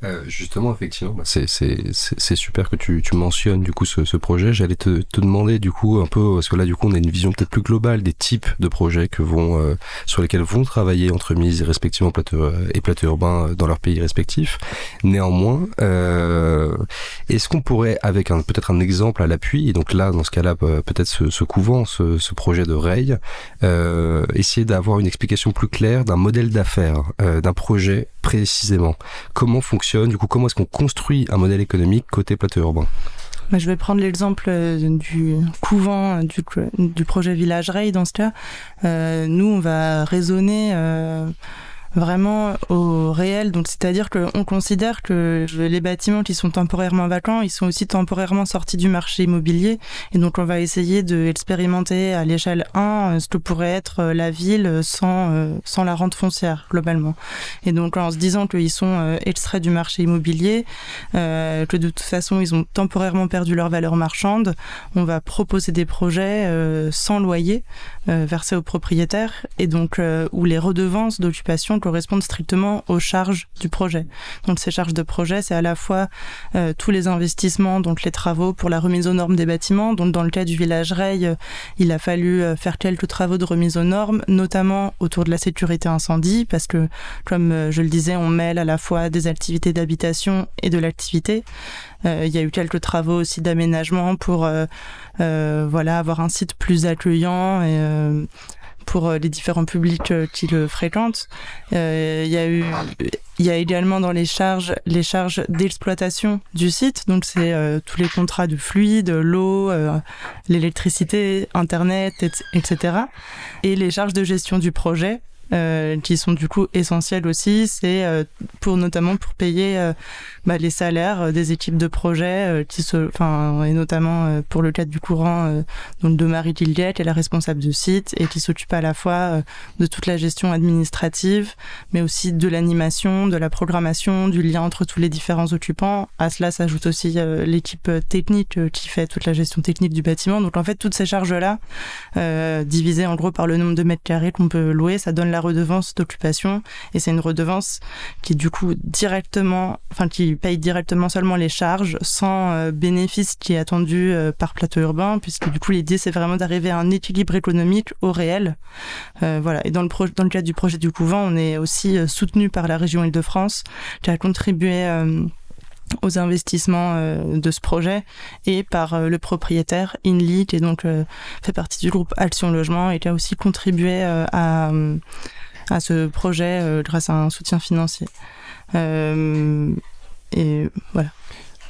Euh, justement, effectivement, bah, c'est super que tu, tu, mentionnes du coup ce, ce projet. J'allais te, te, demander du coup un peu parce que là du coup on a une vision peut-être plus globale des types de projets que vont euh, sur lesquels vont travailler entremises respectivement plateaux euh, et plateaux urbains dans leurs pays respectifs. Néanmoins, est-ce qu'on pourrait avec peut-être un exemple à l'appui et donc là dans ce cas-là peut-être ce, ce, couvent, ce, ce, projet de Ray, essayer d'avoir une explication plus claire d'un modèle d'affaires, d'un projet précisément. Comment fonctionne, du coup, comment est-ce qu'on construit un modèle économique côté plateau urbain? Bah, je vais prendre l'exemple euh, du couvent euh, du, du projet Village Ray dans ce cas. Euh, nous, on va raisonner vraiment au réel. Donc, c'est-à-dire qu'on considère que les bâtiments qui sont temporairement vacants, ils sont aussi temporairement sortis du marché immobilier. Et donc, on va essayer d'expérimenter à l'échelle 1 ce que pourrait être la ville sans, euh, sans la rente foncière, globalement. Et donc, en se disant qu'ils sont euh, extraits du marché immobilier, euh, que de toute façon, ils ont temporairement perdu leur valeur marchande, on va proposer des projets sans loyer versés aux propriétaires et donc où les redevances d'occupation correspondent strictement aux charges du projet. Donc ces charges de projet, c'est à la fois euh, tous les investissements, donc les travaux pour la remise aux normes des bâtiments. Donc dans le cas du village Ray, euh, il a fallu euh, faire quelques travaux de remise aux normes, notamment autour de la sécurité incendie, parce que comme je le disais, on mêle à la fois des activités d'habitation et de l'activité. il y a eu quelques travaux aussi d'aménagement pour voilà avoir un site plus accueillant et pour euh, les différents publics euh, qui le fréquentent. Euh, il y a eu, il y a également dans les charges les charges d'exploitation du site, donc c'est tous les contrats de fluide, l'eau, l'électricité, internet, etc. Et les charges de gestion du projet, euh, qui sont du coup essentielles aussi. C'est euh, pour notamment pour payer euh, bah, les salaires des équipes de projet, qui se, et notamment pour le cadre du courant donc de Marie Gilliette, qui est la responsable du site et qui s'occupe à la fois de toute la gestion administrative, mais aussi de l'animation, de la programmation, du lien entre tous les différents occupants. À cela s'ajoute aussi l'équipe technique qui fait toute la gestion technique du bâtiment. Donc en fait toutes ces charges là divisées en gros par le nombre de mètres carrés qu'on peut louer, ça donne la redevance d'occupation et c'est une redevance qui du coup directement, enfin qui paye directement seulement les charges sans euh, bénéfice qui est attendu euh, par plateau urbain puisque du coup l'idée c'est vraiment d'arriver à un équilibre économique au réel. Euh, voilà et dans le dans le cadre du projet du couvent on est aussi soutenu par la région Île-de-France qui a contribué aux investissements de ce projet et par le propriétaire INLI qui donc fait partie du groupe Action Logement et qui a aussi contribué à à ce projet euh, grâce à un soutien financier. Euh, et voilà.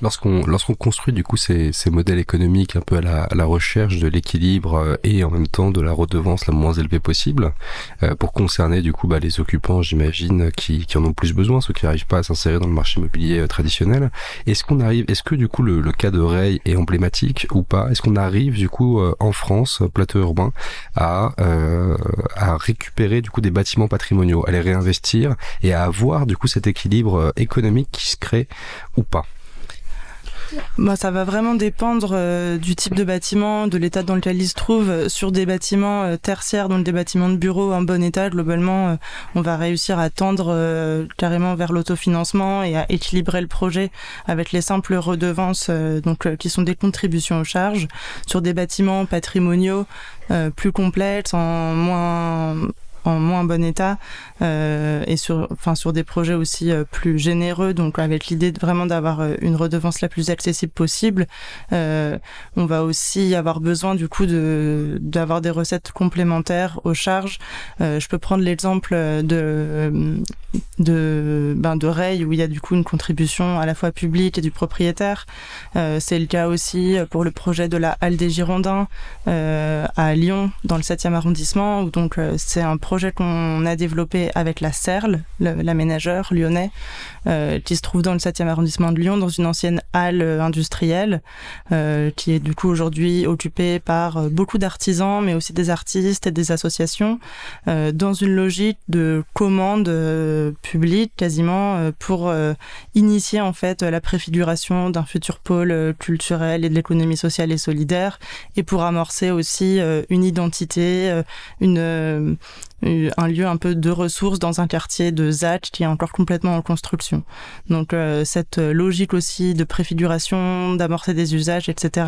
Lorsqu'on lorsqu'on construit du coup ces, ces modèles économiques un peu à la, à la recherche de l'équilibre euh, et en même temps de la redevance la moins élevée possible euh, pour concerner du coup bah, les occupants j'imagine qui, qui en ont plus besoin ceux qui n'arrivent pas à s'insérer dans le marché immobilier euh, traditionnel. Est-ce qu'on arrive est-ce que du coup le, le cas de Ray est emblématique ou pas? Est-ce qu'on arrive du coup en France plateau urbain à à récupérer du coup des bâtiments patrimoniaux à les réinvestir et à avoir du coup cet équilibre économique qui se crée ou pas? Bah, ça va vraiment dépendre euh, du type de bâtiment, de l'état dans lequel il se trouve. Sur des bâtiments euh, tertiaires, donc des bâtiments de bureaux en bon état, globalement, euh, on va réussir à tendre carrément vers l'autofinancement et à équilibrer le projet avec les simples redevances, donc qui sont des contributions aux charges. Sur des bâtiments patrimoniaux plus complexes, en moins en moins bon état euh, et sur enfin sur des projets aussi euh, plus généreux. Donc avec l'idée vraiment d'avoir euh, une redevance la plus accessible possible on va aussi avoir besoin du coup de d'avoir des recettes complémentaires aux charges. Je peux prendre l'exemple de de ben de Ray où il y a du coup une contribution à la fois publique et du propriétaire. C'est le cas aussi pour le projet de la Halle des Girondins à Lyon dans le 7e arrondissement où donc c'est un projet projet qu'on a développé avec la CERL, l'aménageur lyonnais, euh, qui se trouve dans le 7e arrondissement de Lyon, dans une ancienne halle euh, industrielle, euh, qui est du coup aujourd'hui occupée par beaucoup d'artisans, mais aussi des artistes et des associations, dans une logique de commande publique quasiment pour initier en fait la préfiguration d'un futur pôle culturel et de l'économie sociale et solidaire, et pour amorcer aussi une identité, une un lieu un peu de ressources dans un quartier de Zatch qui est encore complètement en construction. Donc cette logique aussi de préfiguration, d'amorcer des usages, etc.,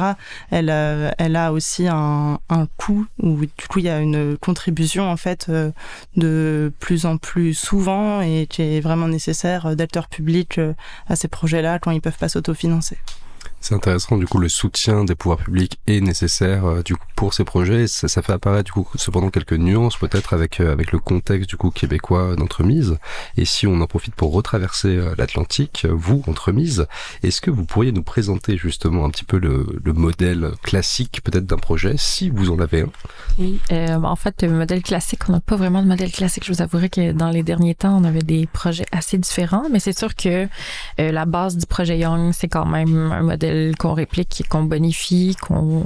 elle, elle a aussi un, un coût où du coup il y a une contribution en fait de plus en plus souvent et qui est vraiment nécessaire d'acteurs publics à ces projets-là quand ils peuvent pas s'autofinancer. C'est intéressant, du coup, le soutien des pouvoirs publics est nécessaire euh, du coup pour ces projets. Ça, ça, fait apparaître du coup cependant quelques nuances peut-être avec euh, avec le contexte du coup québécois d'entremise. Et si on en profite pour retraverser euh, l'Atlantique, vous entremise, est-ce que vous pourriez nous présenter justement un petit peu le, le modèle classique peut-être d'un projet, si vous en avez un? Oui, en fait, le modèle classique, on n'a pas vraiment de modèle classique. Je vous avouerai que dans les derniers temps, on avait des projets assez différents, mais c'est sûr que la base du projet Young, c'est quand même un modèle qu'on réplique, qu'on bonifie, qu'on,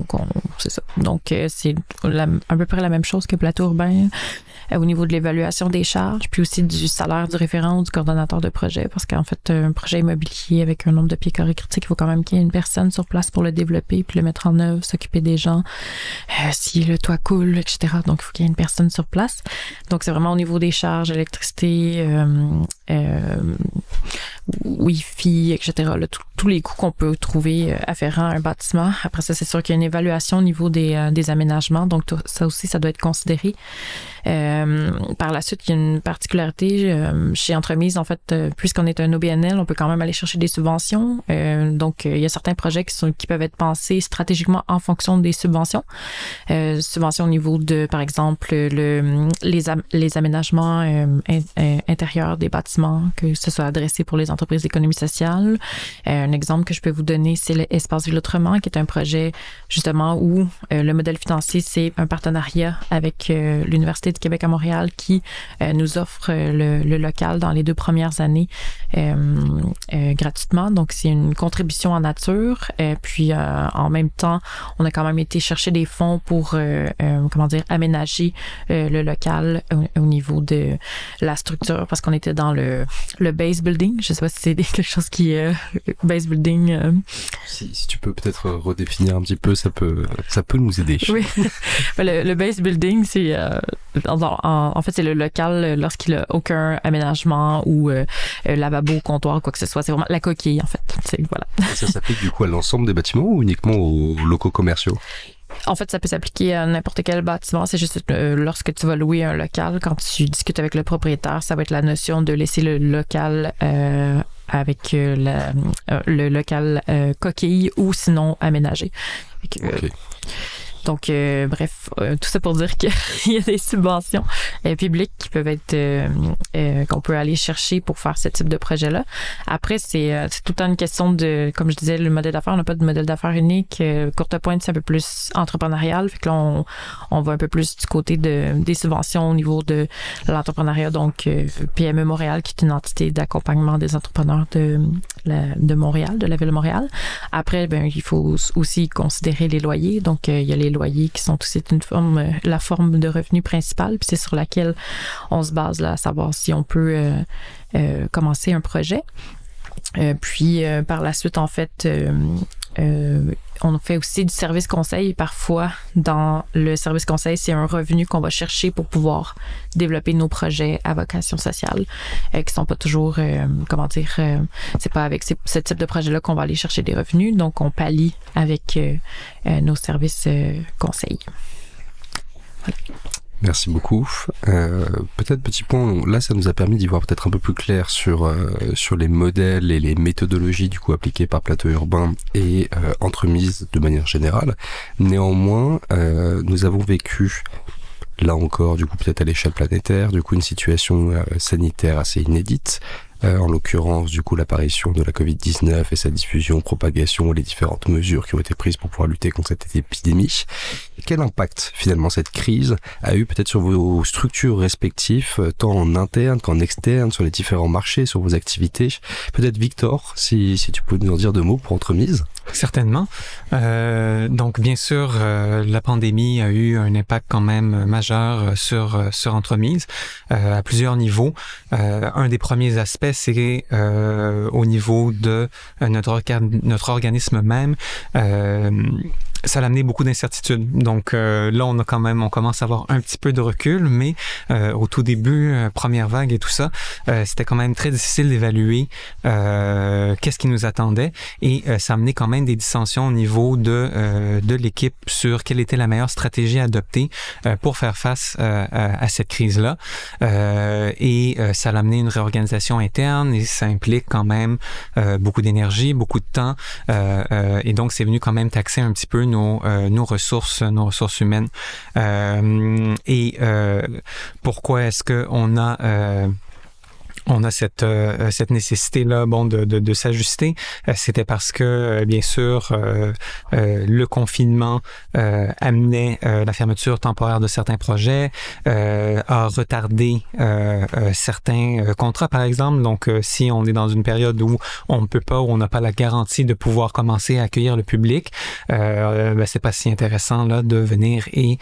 c'est ça. Donc euh, c'est à peu près la même chose que plateau urbain euh, au niveau de l'évaluation des charges, puis aussi du salaire du référent ou du coordonnateur de projet, parce qu'en fait un projet immobilier avec un nombre de pieds carrés critiques, il faut quand même qu'il y ait une personne sur place pour le développer, puis le mettre en œuvre, s'occuper des gens, euh, si le toit coule, etc. Donc il faut qu'il y ait une personne sur place. Donc c'est vraiment au niveau des charges, électricité, Wi-Fi, etc. tous les coûts qu'on peut trouver euh, afférents à un bâtiment. Après ça, c'est sûr qu'il y a une évaluation au niveau des, euh, des aménagements. Donc, ça aussi, ça doit être considéré. Euh, par la suite, il y a une particularité euh, chez Entremise, en fait, euh, puisqu'on est un OBNL, on peut quand même aller chercher des subventions. donc, il y a certains projets qui, peuvent être pensés stratégiquement en fonction des subventions. subventions au niveau de, par exemple, le, les, les aménagements intérieurs des bâtiments, que ce soit adressé pour les entreprises d'économie sociale. un exemple que je peux vous donner, c'est l'espace Ville Autrement, qui est un projet justement où le modèle financier, c'est un partenariat avec l'Université Québec à Montréal qui euh, nous offre euh, le, local dans les deux premières années euh, gratuitement. Donc, c'est une contribution en nature. Et puis, en même temps, on a quand même été chercher des fonds pour, comment dire, aménager le local au, niveau de la structure parce qu'on était dans le, le base building. Je sais pas si c'est quelque chose qui est base building. Si, si, tu peux peut-être redéfinir un petit peu, ça peut, ça peut nous aider. Oui. *laughs* le, le, base building, c'est en, fait, c'est le local euh, lorsqu'il n'a aucun aménagement ou euh, euh, lavabo, comptoir, quoi que ce soit. C'est vraiment la coquille, en fait. Voilà. Ça s'applique du coup à l'ensemble des bâtiments ou uniquement aux locaux commerciaux? En fait, ça peut s'appliquer à n'importe quel bâtiment. C'est juste lorsque tu vas louer un local, quand tu discutes avec le propriétaire, ça va être la notion de laisser le local avec le local coquille ou sinon aménagé. Donc, euh, bref, euh, tout ça pour dire qu'il *laughs* y a des subventions euh, publiques qui peuvent être qu'on peut aller chercher pour faire ce type de projet-là. Après, c'est tout le temps une question de, comme je disais, le modèle d'affaires. On n'a pas de modèle d'affaires unique. courte pointe, c'est un peu plus entrepreneurial. Fait que là, on, on, va un peu plus du côté de, des subventions au niveau de l'entrepreneuriat. Donc, PME Montréal, qui est une entité d'accompagnement des entrepreneurs de, de Montréal, de la ville de Montréal. Après, ben, il faut aussi considérer les loyers. Donc, il y a les loyers qui sont aussi une forme, euh, la forme de revenu principal, puis c'est sur laquelle on se base là, à savoir si on peut euh, euh, commencer un projet. puis par la suite, en fait, on fait aussi du service conseil. Parfois, dans le service conseil, c'est un revenu qu'on va chercher pour pouvoir développer nos projets à vocation sociale, euh, qui sont pas toujours, comment dire, c'est pas avec ce type de projet-là qu'on va aller chercher des revenus. Donc, on pallie avec nos services conseils. Merci beaucoup. Euh, peut-être petit point, là ça nous a permis d'y voir peut-être un peu plus clair sur euh, sur les modèles et les méthodologies du coup appliquées par Plateau Urbain et euh, entremise de manière générale. Néanmoins, euh, nous avons vécu là encore du coup peut-être à l'échelle planétaire, du coup une situation euh, sanitaire assez inédite euh, en l'occurrence du coup l'apparition de la Covid-19 et sa diffusion, propagation, les différentes mesures qui ont été prises pour pouvoir lutter contre cette épidémie. Quel impact finalement cette crise a eu peut-être sur vos structures respectives, euh, tant en interne qu'en externe, sur les différents marchés, sur vos activités? Peut-être Victor, si, si tu peux nous en dire deux mots pour entremise Certainement. Euh, donc bien sûr, euh, la pandémie a eu un impact quand même majeur sur sur entremise à plusieurs niveaux. un des premiers aspects c'est euh, au niveau de euh, notre, organisme même. Euh, ça a amené beaucoup d'incertitudes. Donc euh, là, on a quand même, on commence à avoir un petit peu de recul, mais euh, au tout début, euh, première vague et tout ça, c'était quand même très difficile d'évaluer qu'est-ce qui nous attendait et ça a amené quand même des dissensions au niveau de de l'équipe sur quelle était la meilleure stratégie à adopter pour faire face à cette crise-là. et ça a amené une réorganisation interne et ça implique quand même beaucoup d'énergie, beaucoup de temps et donc c'est venu quand même taxer un petit peu nos, euh, nos ressources, nos ressources humaines. Euh, et euh, pourquoi est-ce qu'on a on a cette euh, cette nécessité là bon de de, de s'ajuster. Euh, c'était parce que euh, bien sûr le confinement amenait la fermeture temporaire de certains projets a retardé certains contrats par exemple. Donc si on est dans une période où on ne peut pas où on n'a pas la garantie de pouvoir commencer à accueillir le public ben, c'est pas si intéressant là de venir et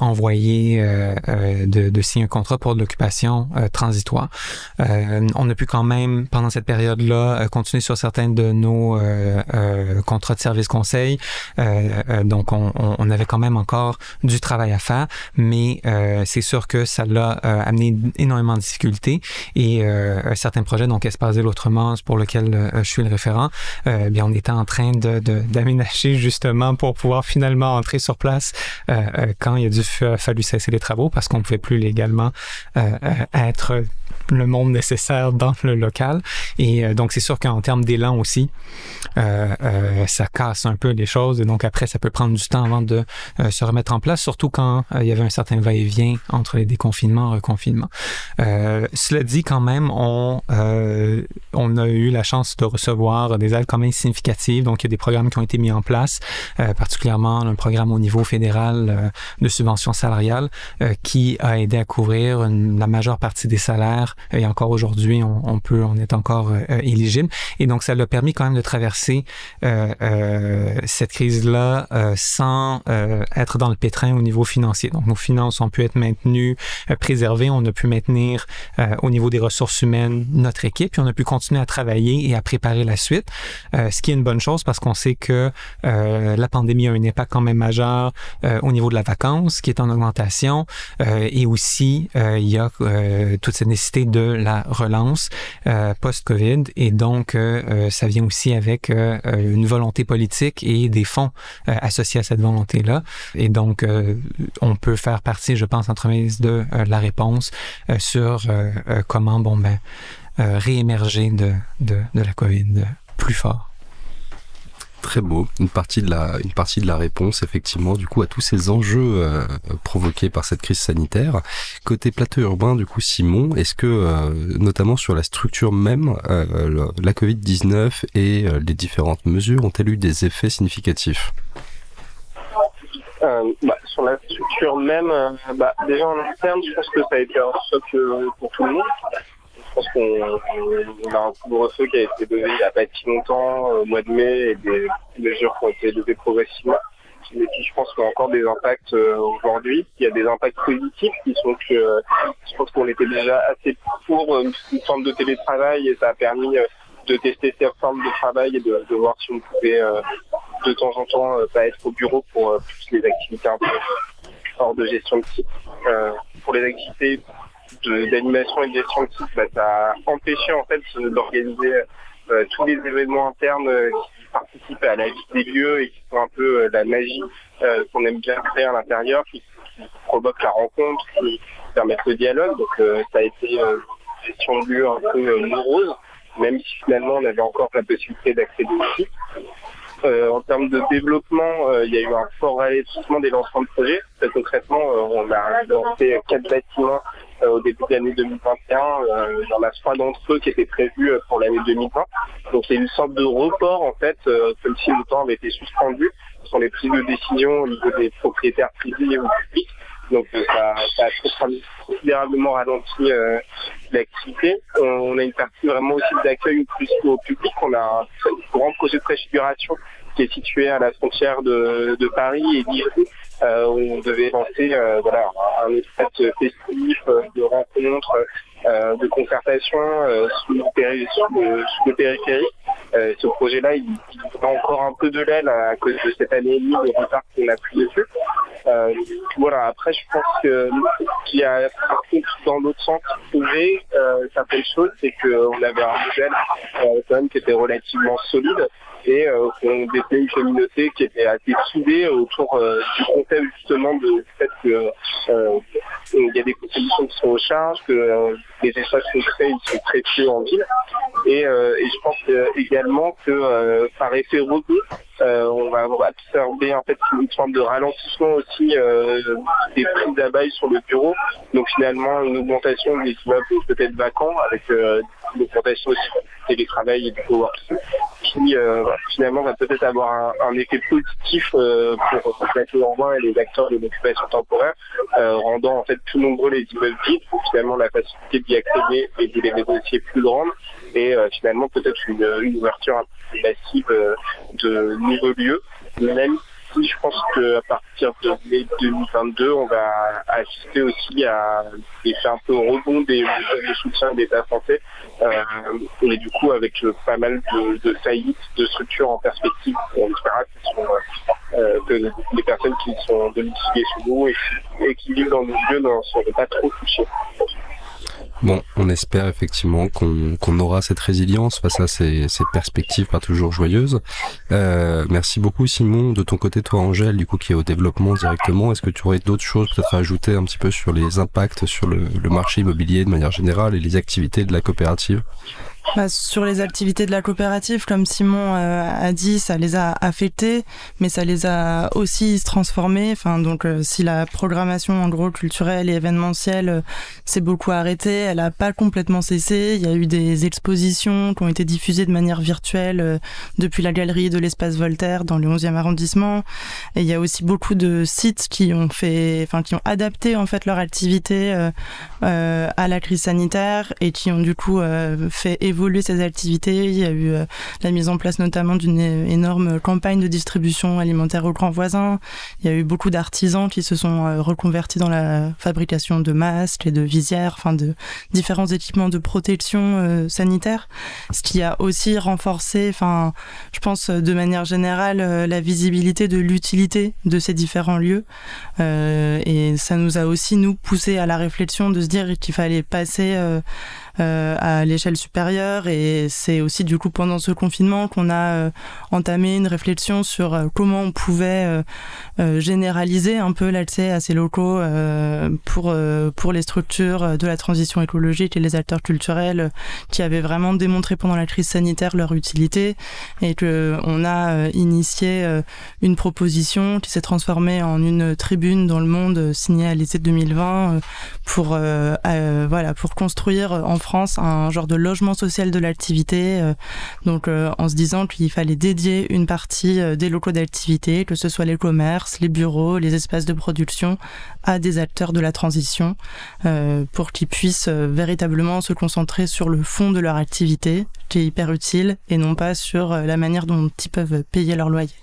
envoyer de, de signer un contrat pour de l'occupation transitoire euh, on a pu quand même, pendant cette période-là, euh, continuer sur certains de nos euh, contrats de service conseil. donc, on, avait quand même encore du travail à faire, mais c'est sûr que ça l'a amené énormément de difficultés et certains projets, donc Espace l'autrement, pour lequel je suis le référent, bien, on était en train de, d'aménager justement pour pouvoir finalement entrer sur place quand il a dû fallu cesser les travaux parce qu'on ne pouvait plus légalement être le monde dans le local. Et euh, donc, c'est sûr qu'en termes d'élan aussi, euh, euh, ça casse un peu les choses. Et donc, après, ça peut prendre du temps avant de se remettre en place, surtout quand il y avait un certain va-et-vient entre les déconfinements et reconfinements. cela dit, quand même, on, on a eu la chance de recevoir des aides quand même significatives. Donc, il y a des programmes qui ont été mis en place, particulièrement un programme au niveau fédéral de subvention salariale qui a aidé à couvrir la majeure partie des salaires et aujourd'hui, on, peut, on est encore euh, éligible. Et donc, ça l'a permis quand même de traverser euh, euh, cette crise-là sans être dans le pétrin au niveau financier. Donc, nos finances ont pu être maintenues, préservées. On a pu maintenir au niveau des ressources humaines notre équipe, puis on a pu continuer à travailler et à préparer la suite, ce qui est une bonne chose parce qu'on sait que la pandémie a un impact quand même majeur au niveau de la vacance qui est en augmentation et aussi il y a toute cette nécessité de la relance euh, post-COVID et donc euh, euh, ça vient aussi avec une volonté politique et des fonds associés à cette volonté-là. Et donc on peut faire partie, je pense, entremise de la réponse sur comment bon ben réémerger de, de la COVID plus fort très beau, une partie de la, une partie de la réponse effectivement du coup à tous ces enjeux euh, provoqués par cette crise sanitaire. Côté plateau urbain, du coup Simon, est-ce que euh, notamment sur la structure même, euh, la Covid-19 et les différentes mesures ont-elles eu des effets significatifs? Bah, sur la structure même, bah, déjà en interne, je pense que ça a été un choc pour tout le monde pense qu'on a un couvre-feu qui a été levé il n'y a pas si longtemps, au mois de mai, et des mesures qui ont été levées progressivement. Mais puis je pense a encore des impacts euh, aujourd'hui. Il y a des impacts positifs qui sont que euh, je pense qu'on était déjà assez pour euh, une forme de télétravail et ça a permis de tester cette forme de travail et de, voir si on pouvait de temps en temps pas être au bureau pour plus les activités un peu hors de gestion de site. pour les activités d'animation et de gestion de site, bah, ça a empêché en fait d'organiser euh, tous les événements internes euh, qui participent à la vie des lieux et qui sont un peu euh, la magie qu'on aime bien créer à l'intérieur, qui, provoquent la rencontre, qui permettent le dialogue. Donc ça a été une gestion de lieu un peu morose, même si finalement on avait encore la possibilité d'accéder au site. en termes de développement, il y a eu un fort ralentissement des lancements de projets. concrètement, on a lancé quatre bâtiments euh, au début de l'année 2021. Euh, il y en a d'entre eux qui étaient prévus euh, pour l'année 2020. Donc c'est une sorte de report en fait, comme si le temps avait été suspendu sur les prises de décision au niveau des propriétaires privés ou publics. Donc ça, ça, a considérablement ralenti euh, l'activité. On a une partie vraiment aussi d'accueil plus au public. On a un grand projet de préfiguration qui est situé à la frontière de, de Paris et d'Ivry, euh, on devait lancer euh, voilà, un espace festif euh, de rencontres, de concertation sous, le, périphérique. ce projet-là, il, a encore un peu de l'aile à cause de cette année et demie de retard qu'on a pris dessus. voilà, après, je pense que qu'il y a par contre dans l'autre sens trouvé certaines choses, c'est qu'on avait un modèle quand même qui était relativement solide et euh, on était une communauté qui était assez soudée autour euh, du contexte justement de fait que euh, il y a des contributions qui sont aux charges, que les espaces concrets ils sont très peu en ville. Et, je pense également que par effet rebond, on va observer en fait une forme de ralentissement aussi des prises d'abeilles sur le bureau. Donc finalement une augmentation des immeubles peut-être vacants avec une augmentation aussi télétravail et du coworking qui finalement va peut-être avoir un, effet positif euh, pour le urbain et les acteurs de l'occupation temporaire, euh, rendant en fait plus nombreux les immeubles vides, finalement la facilité d'y accéder et de les négocier plus grande, et euh, finalement peut-être une, ouverture un peu massive de nouveaux lieux, même je pense qu'à partir de mai 2022, on va assister aussi à l'effet un peu rebond des mesures de soutien de l'État français. Euh, et du coup, avec pas mal de, faillites de structures en perspective, on espère euh, que les personnes qui sont domiciliées chez nous et, qui vivent dans nos lieux ne seront pas trop touchées. Bon, on espère effectivement qu'on aura cette résilience face à ces, perspectives pas toujours joyeuses. Euh, merci beaucoup Simon. De ton côté, toi Angèle, du coup qui est au développement directement, est-ce que tu aurais d'autres choses peut-être à ajouter un petit peu sur les impacts sur le marché immobilier de manière générale et les activités de la coopérative? Bah, sur les activités de la coopérative, comme Simon euh, a dit, ça les a affectés, mais ça les a aussi transformés. Enfin, donc, euh, si la programmation, en gros, culturelle et événementielle euh, s'est beaucoup arrêtée, elle n'a pas complètement cessé. Il y a eu des expositions qui ont été diffusées de manière virtuelle depuis la galerie de l'espace Voltaire dans le 11e arrondissement. Et il y a aussi beaucoup de sites qui ont fait, enfin, qui ont adapté en fait leur activité à la crise sanitaire et qui ont du coup fait évoluer évolué ces activités. Il y a eu euh, la mise en place notamment d'une énorme campagne de distribution alimentaire aux grands voisins. Il y a eu beaucoup d'artisans qui se sont euh, reconvertis dans la fabrication de masques et de visières, enfin de différents équipements de protection euh, sanitaire, ce qui a aussi renforcé, enfin, je pense de manière générale, la visibilité de l'utilité de ces différents lieux. et ça nous a aussi nous poussé à la réflexion de se dire qu'il fallait passer à l'échelle supérieure. Et c'est aussi du coup pendant ce confinement qu'on a euh, entamé une réflexion sur euh, comment on pouvait généraliser un peu l'accès à ces locaux pour, pour les structures de la transition écologique et les acteurs culturels qui avaient vraiment démontré pendant la crise sanitaire leur utilité et que on a initié une proposition qui s'est transformée en une tribune dans le monde signée à l'été 2020 pour voilà pour construire en France un genre de logement social de l'activité. Euh, donc euh, en se disant qu'il fallait dédier une partie euh, des locaux d'activité, que ce soit les commerces, les bureaux, les espaces de production, à des acteurs de la transition pour qu'ils puissent véritablement se concentrer sur le fond de leur activité, qui est hyper utile, et non pas sur la manière dont ils peuvent payer leur loyer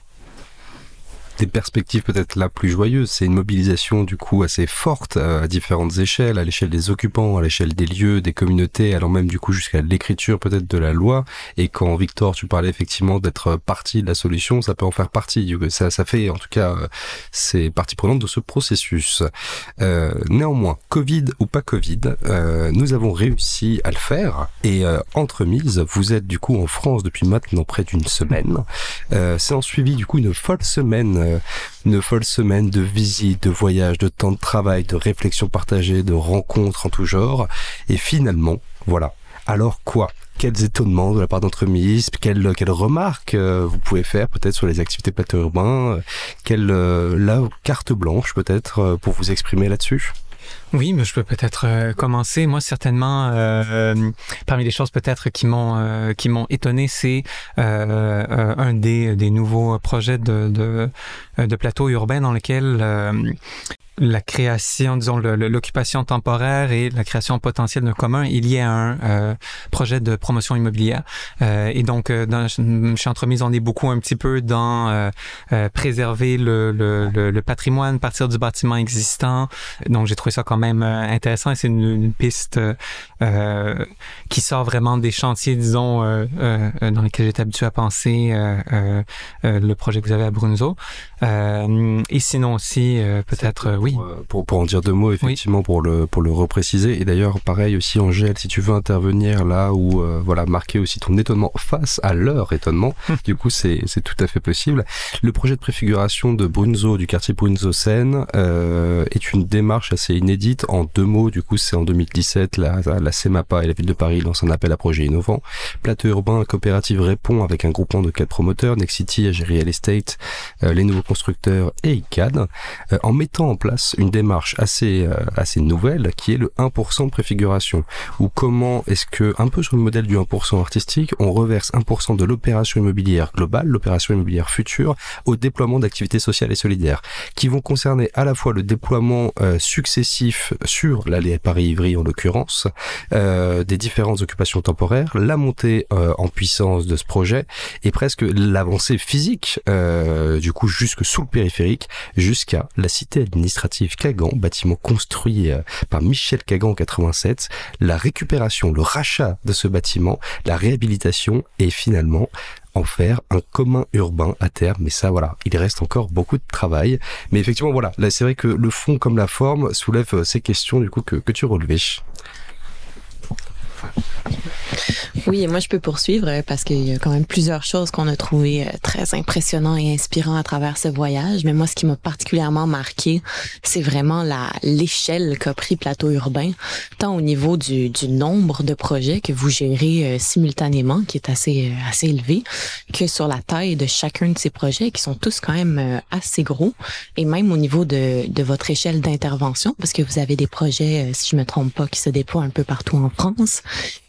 des perspectives peut-être la plus joyeuse. C'est une mobilisation du coup assez forte euh, à différentes échelles, à l'échelle des occupants, à l'échelle des lieux, des communautés, allant même du coup jusqu'à l'écriture peut-être de la loi. Et quand Victor, tu parlais effectivement d'être partie de la solution, ça peut en faire partie. Ça, ça fait en tout cas, euh, c'est partie prenante de ce processus. Euh, néanmoins, Covid ou pas Covid, euh, nous avons réussi à le faire. Et euh, entremise, vous êtes du coup en France depuis maintenant près d'une semaine. C'est en suivi du coup une folle semaine euh, une folle semaine de visites, de voyages, de temps de travail, de réflexions partagées, de rencontres en tout genre. Et finalement, voilà. Alors quoi? Quels étonnements de la part d'entremise, quelles, remarques euh, vous pouvez faire peut-être sur les activités plateau urbain, euh, quelle la carte blanche peut-être pour vous exprimer là-dessus? Oui, mais je peux peut-être euh, commencer. Moi, certainement, euh, parmi les choses peut-être qui m'ont euh, qui m'ont étonné, c'est un des, des nouveaux projets de, de, plateau urbain dans lequel la création, disons, l'occupation temporaire et la création potentielle d'un commun, il y a un euh, projet de promotion immobilière. Euh, et donc, euh, dans, chez Entremise, on est beaucoup un petit peu dans préserver le, le, le, patrimoine, partir du bâtiment existant. Donc, j'ai trouvé ça quand même intéressant et c'est une, une, piste qui sort vraiment des chantiers, disons, dans lesquels j'étais habitué à penser le projet que vous avez à Brunzo. et sinon aussi, peut-être, oui. Pour, pour en dire deux mots, effectivement, pour le pour le repréciser. Et d'ailleurs, pareil aussi, Angèle, si tu veux intervenir là où, voilà, marquer aussi ton étonnement face à leur étonnement, *laughs* du coup, c'est c'est tout à fait possible. Le projet de préfiguration de Brunzo, du quartier Brunzo-Seine, euh, est une démarche assez inédite. En deux mots, du coup, c'est en 2017, la, la CEMAPA et la ville de Paris lancent un appel à projet innovant. Plateau urbain coopérative répond avec un groupement de quatre promoteurs, Nexity, Agiri Real Estate, euh, les nouveaux constructeurs et ICAD, euh, en mettant en place une démarche assez, assez nouvelle qui est le 1% de préfiguration. Ou comment est-ce que, un peu sur le modèle du 1% artistique, on reverse 1% de l'opération immobilière globale, l'opération immobilière future, au déploiement d'activités sociales et solidaires, qui vont concerner à la fois le déploiement euh, sur l'allée Paris-Ivry en l'occurrence, euh, des différentes occupations temporaires, la montée euh, en puissance de ce projet et presque l'avancée physique, du coup jusque sous le périphérique, jusqu'à la cité administrative Kagan, bâtiment construit par Michel Kagan en 87, la récupération, le rachat de ce bâtiment, la réhabilitation et finalement en faire un commun urbain à terme. Mais ça, voilà, il reste encore beaucoup de travail. Mais effectivement, voilà, là, c'est vrai que le fond comme la forme soulève euh, ces questions du coup que, que tu relevais. Oui, et moi je peux poursuivre euh, parce qu'il y a quand même plusieurs choses qu'on a trouvées euh, très impressionnantes et inspirantes à travers ce voyage. Mais moi, ce qui m'a particulièrement marqué, c'est vraiment la l'échelle qu'a pris Plateau Urbain, tant au niveau du, du nombre de projets que vous gérez euh, simultanément, qui est assez assez élevé, que sur la taille de chacun de ces projets, qui sont tous quand même assez gros, et même au niveau de, de votre échelle d'intervention, parce que vous avez des projets, si je me trompe pas, qui se déploient un peu partout en France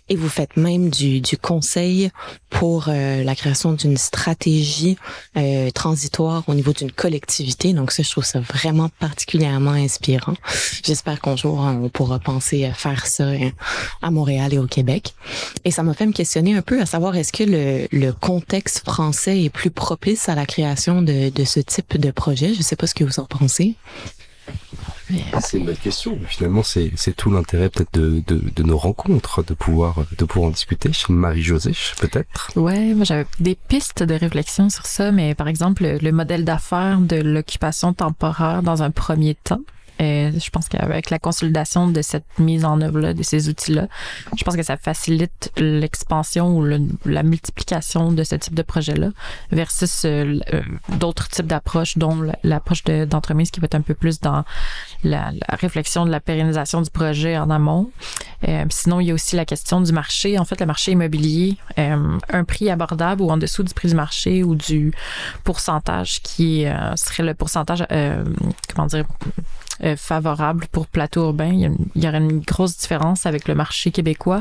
et vous faites même du, du conseil pour euh, la création d'une stratégie euh, transitoire au niveau d'une collectivité. Donc ça, je trouve ça vraiment particulièrement inspirant. J'espère qu'un jour, on pourra penser à faire ça euh, à Montréal et au Québec. Et ça m'a fait me questionner un peu à savoir est-ce que le, le contexte français est plus propice à la création de, de ce type de projet? Je sais pas ce que vous en pensez. C'est une bonne question. Finalement, c'est tout l'intérêt peut-être de, de, de, nos rencontres, de pouvoir, de pouvoir en discuter. Marie-Josée, peut-être. Ouais, moi j'avais des pistes de réflexion sur ça, mais par exemple, le modèle d'affaires de l'occupation temporaire dans un premier temps. Et je pense qu'avec la consolidation de cette mise en œuvre-là, de ces outils-là, je pense que ça facilite l'expansion ou la multiplication de ce type de projet-là versus euh, euh, d'autres types d'approches, dont l'approche d'entreprise qui va être un peu plus dans la, réflexion de la pérennisation du projet en amont. Euh, sinon, il y a aussi la question du marché. En fait, le marché immobilier, un prix abordable ou en dessous du prix du marché ou du pourcentage qui serait le pourcentage, comment dire, euh, favorable pour plateau urbain. Il y, aurait une grosse différence avec le marché québécois.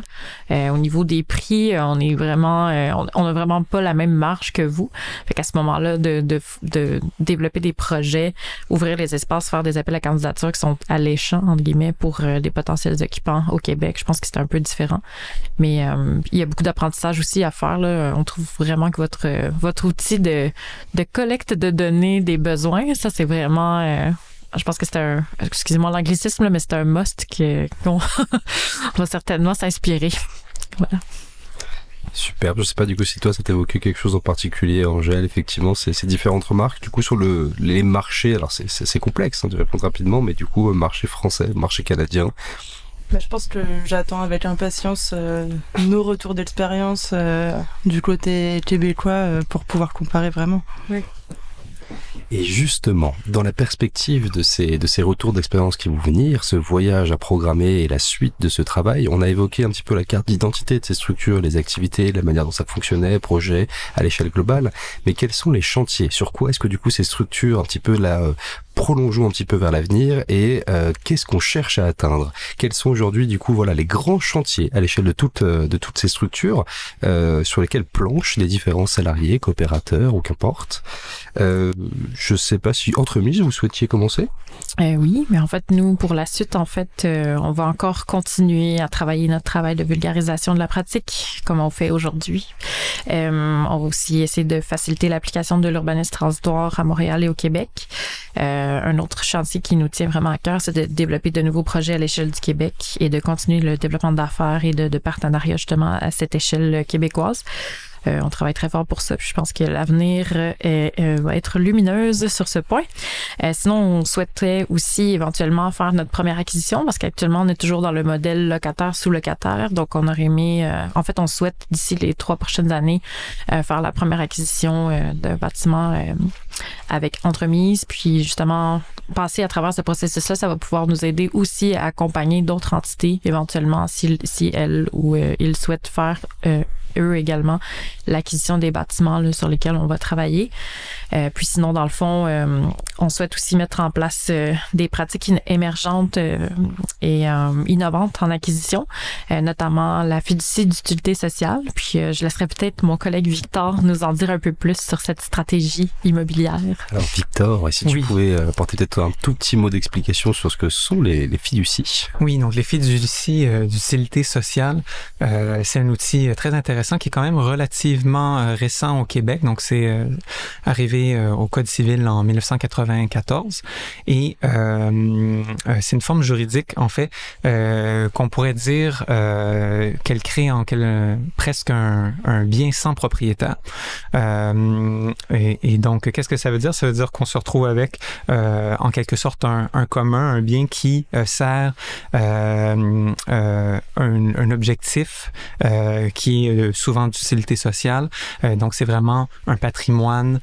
Euh, au niveau des prix, on est vraiment, euh, on, n'a vraiment pas la même marge que vous. Fait qu'à ce moment-là, de, de, de, développer des projets, ouvrir les espaces, faire des appels à candidature qui sont alléchants, entre guillemets, pour des potentiels occupants au Québec, je pense que c'est un peu différent. Mais il y a beaucoup d'apprentissage aussi à faire. Là. On trouve vraiment que votre, votre outil de, de collecte de données des besoins, ça, c'est vraiment je pense que c'est un, excusez-moi l'anglicisme, mais c'est un must qu'on *laughs* va certainement s'inspirer. Voilà. Superbe. Je sais pas du coup si toi ça t'évoquait quelque chose en particulier, Angèle. Effectivement, c'est ces différentes remarques. Du coup, sur le, les marchés, alors c'est complexe hein, de répondre rapidement, mais du coup, marché français, marché canadien. Bah, je pense que j'attends avec impatience euh, nos retours d'expérience euh, du côté québécois euh, pour pouvoir comparer vraiment. Oui. Et justement, dans la perspective de ces, de ces retours d'expérience qui vont venir, ce voyage à programmer et la suite de ce travail, on a évoqué un petit peu la carte d'identité de ces structures, les activités, la manière dont ça fonctionnait, projet à l'échelle globale. Mais quels sont les chantiers? Sur quoi est-ce que du coup ces structures un petit peu la euh, prolongeons un petit peu vers l'avenir et euh, qu'est-ce qu'on cherche à atteindre? Quels sont aujourd'hui du coup voilà les grands chantiers à l'échelle de toutes euh, de toutes ces structures euh, sur lesquels planchent les différents salariés, coopérateurs ou qu'importe? Euh, je sais pas si entremise vous souhaitiez commencer? Euh, Oui, mais en fait nous pour la suite en fait euh, on va encore continuer à travailler notre travail de vulgarisation de la pratique comme on fait aujourd'hui. on va aussi essayer de faciliter l'application de l'urbanisme transitoire à Montréal et au Québec. Euh, un autre chantier qui nous tient vraiment à cœur, c'est de développer de nouveaux projets à l'échelle du Québec et de continuer le développement d'affaires et de, de partenariats justement à cette échelle québécoise. Euh, on travaille très fort pour ça. Je pense que l'avenir euh, euh, va être lumineuse sur ce point. sinon, on souhaiterait aussi éventuellement faire notre première acquisition parce qu'actuellement, on est toujours dans le modèle locataire sous locataire. Donc, on aurait aimé, en fait, on souhaite d'ici les trois prochaines années faire la première acquisition d'un bâtiment avec entremise. Puis justement, passer à travers ce processus-là, ça va pouvoir nous aider aussi à accompagner d'autres entités éventuellement si, si elles ou ils souhaitent faire eux également l'acquisition des bâtiments sur lesquels on va travailler. Euh, puis sinon, dans le fond, euh, on souhaite aussi mettre en place euh, des pratiques émergentes et innovantes en acquisition, notamment la fiducie d'utilité sociale. Puis je laisserai peut-être mon collègue Victor nous en dire un peu plus sur cette stratégie immobilière. Alors Victor, si tu pouvais apporter peut-être un tout petit mot d'explication sur ce que sont les, les fiducies. Oui, donc les fiducies d'utilité sociale, c'est un outil très intéressant qui est quand même relativement récent au Québec. Donc c'est arrivé euh, au Code civil en 1994 et euh, euh, c'est une forme juridique en fait qu'on pourrait dire qu'elle crée en presque un, bien sans propriétaire. Et, donc qu'est-ce que ça veut dire? Ça veut dire qu'on se retrouve avec en quelque sorte un, commun, un bien qui sert un, un, objectif qui est souvent d'utilité sociale. donc c'est vraiment un patrimoine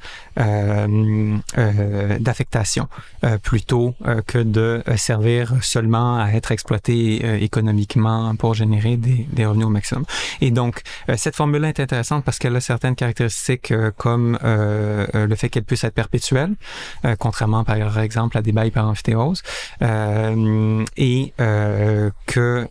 d'affectation euh, plutôt que de servir seulement à être exploité économiquement pour générer des, revenus au maximum. Et donc, cette formule est intéressante parce qu'elle a certaines caractéristiques comme le fait qu'elle puisse être perpétuelle, contrairement par exemple à des bails par amphithéose, et que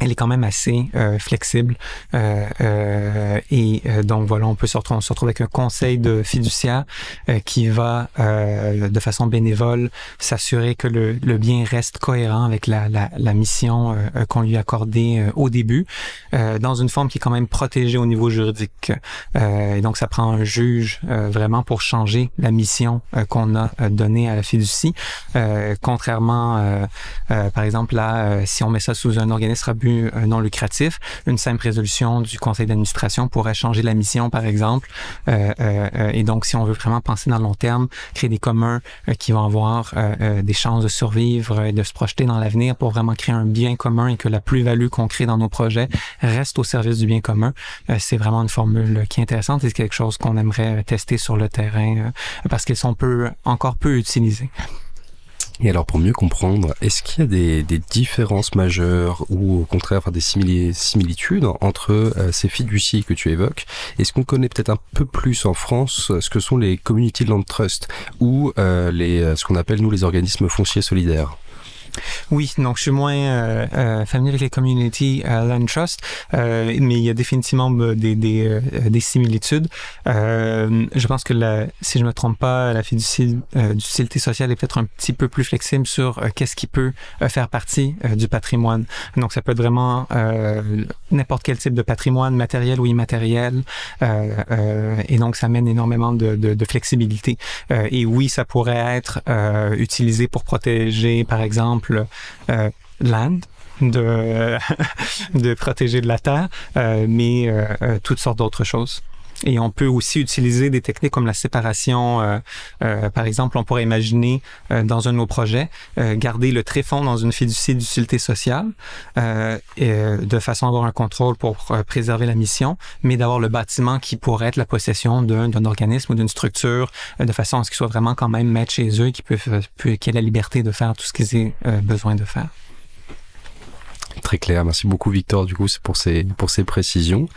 elle est quand même assez euh, flexible euh, euh, et euh, donc voilà on peut se retrouver, on se retrouve avec un conseil de fiduciaire euh, qui va de façon bénévole s'assurer que le, le, bien reste cohérent avec la, la, la mission qu'on lui a accordée au début dans une forme qui est quand même protégée au niveau juridique. Et donc ça prend un juge vraiment pour changer la mission qu'on a donnée à la fiducie. Contrairement par exemple là si on met ça sous un organisme euh, non lucratif, une simple résolution du conseil d'administration pourrait changer la mission, par exemple. Euh, euh, et donc, si on veut vraiment penser dans le long terme, créer des communs qui vont avoir des chances de survivre et de se projeter dans l'avenir pour vraiment créer un bien commun et que la plus-value qu'on crée dans nos projets reste au service du bien commun, c'est vraiment une formule qui est intéressante et c'est quelque chose qu'on aimerait tester sur le terrain parce qu'ils sont peu, encore peu utilisés. Et alors pour mieux comprendre, est-ce qu'il y a des, différences majeures ou au contraire des similitudes entre euh, ces fiducies que tu évoques? Est-ce qu'on connaît peut-être un peu plus en France ce que sont les community land trust ou euh, ce qu'on appelle nous les organismes fonciers solidaires? Oui, donc je suis moins euh, euh, familier avec les community euh, land trust, mais il y a définitivement des, des, des similitudes. je pense que la, si je me trompe pas, la fiducie d'utilité sociale est peut-être un petit peu plus flexible sur qu'est-ce qui peut faire partie du patrimoine. Donc ça peut être vraiment n'importe quel type de patrimoine, matériel ou immatériel, et donc ça amène énormément de, de, de flexibilité. et oui, ça pourrait être utilisé pour protéger, par exemple, euh, land, de, *laughs* de protéger de la terre, euh, mais euh, toutes sortes d'autres choses. Et on peut aussi utiliser des techniques comme la séparation. Euh, euh, par exemple, on pourrait imaginer euh, dans un de nos projets garder le tréfonds dans une fiducie d'utilité sociale et, de façon à avoir un contrôle pour préserver la mission, mais d'avoir le bâtiment qui pourrait être la possession d'un organisme ou d'une structure de façon à ce qu'il soit vraiment quand même maître chez eux et qu'il peut, peut, ait la liberté de faire tout ce qu'ils aient besoin de faire. Très clair, merci beaucoup Victor du coup pour ces pour ces précisions.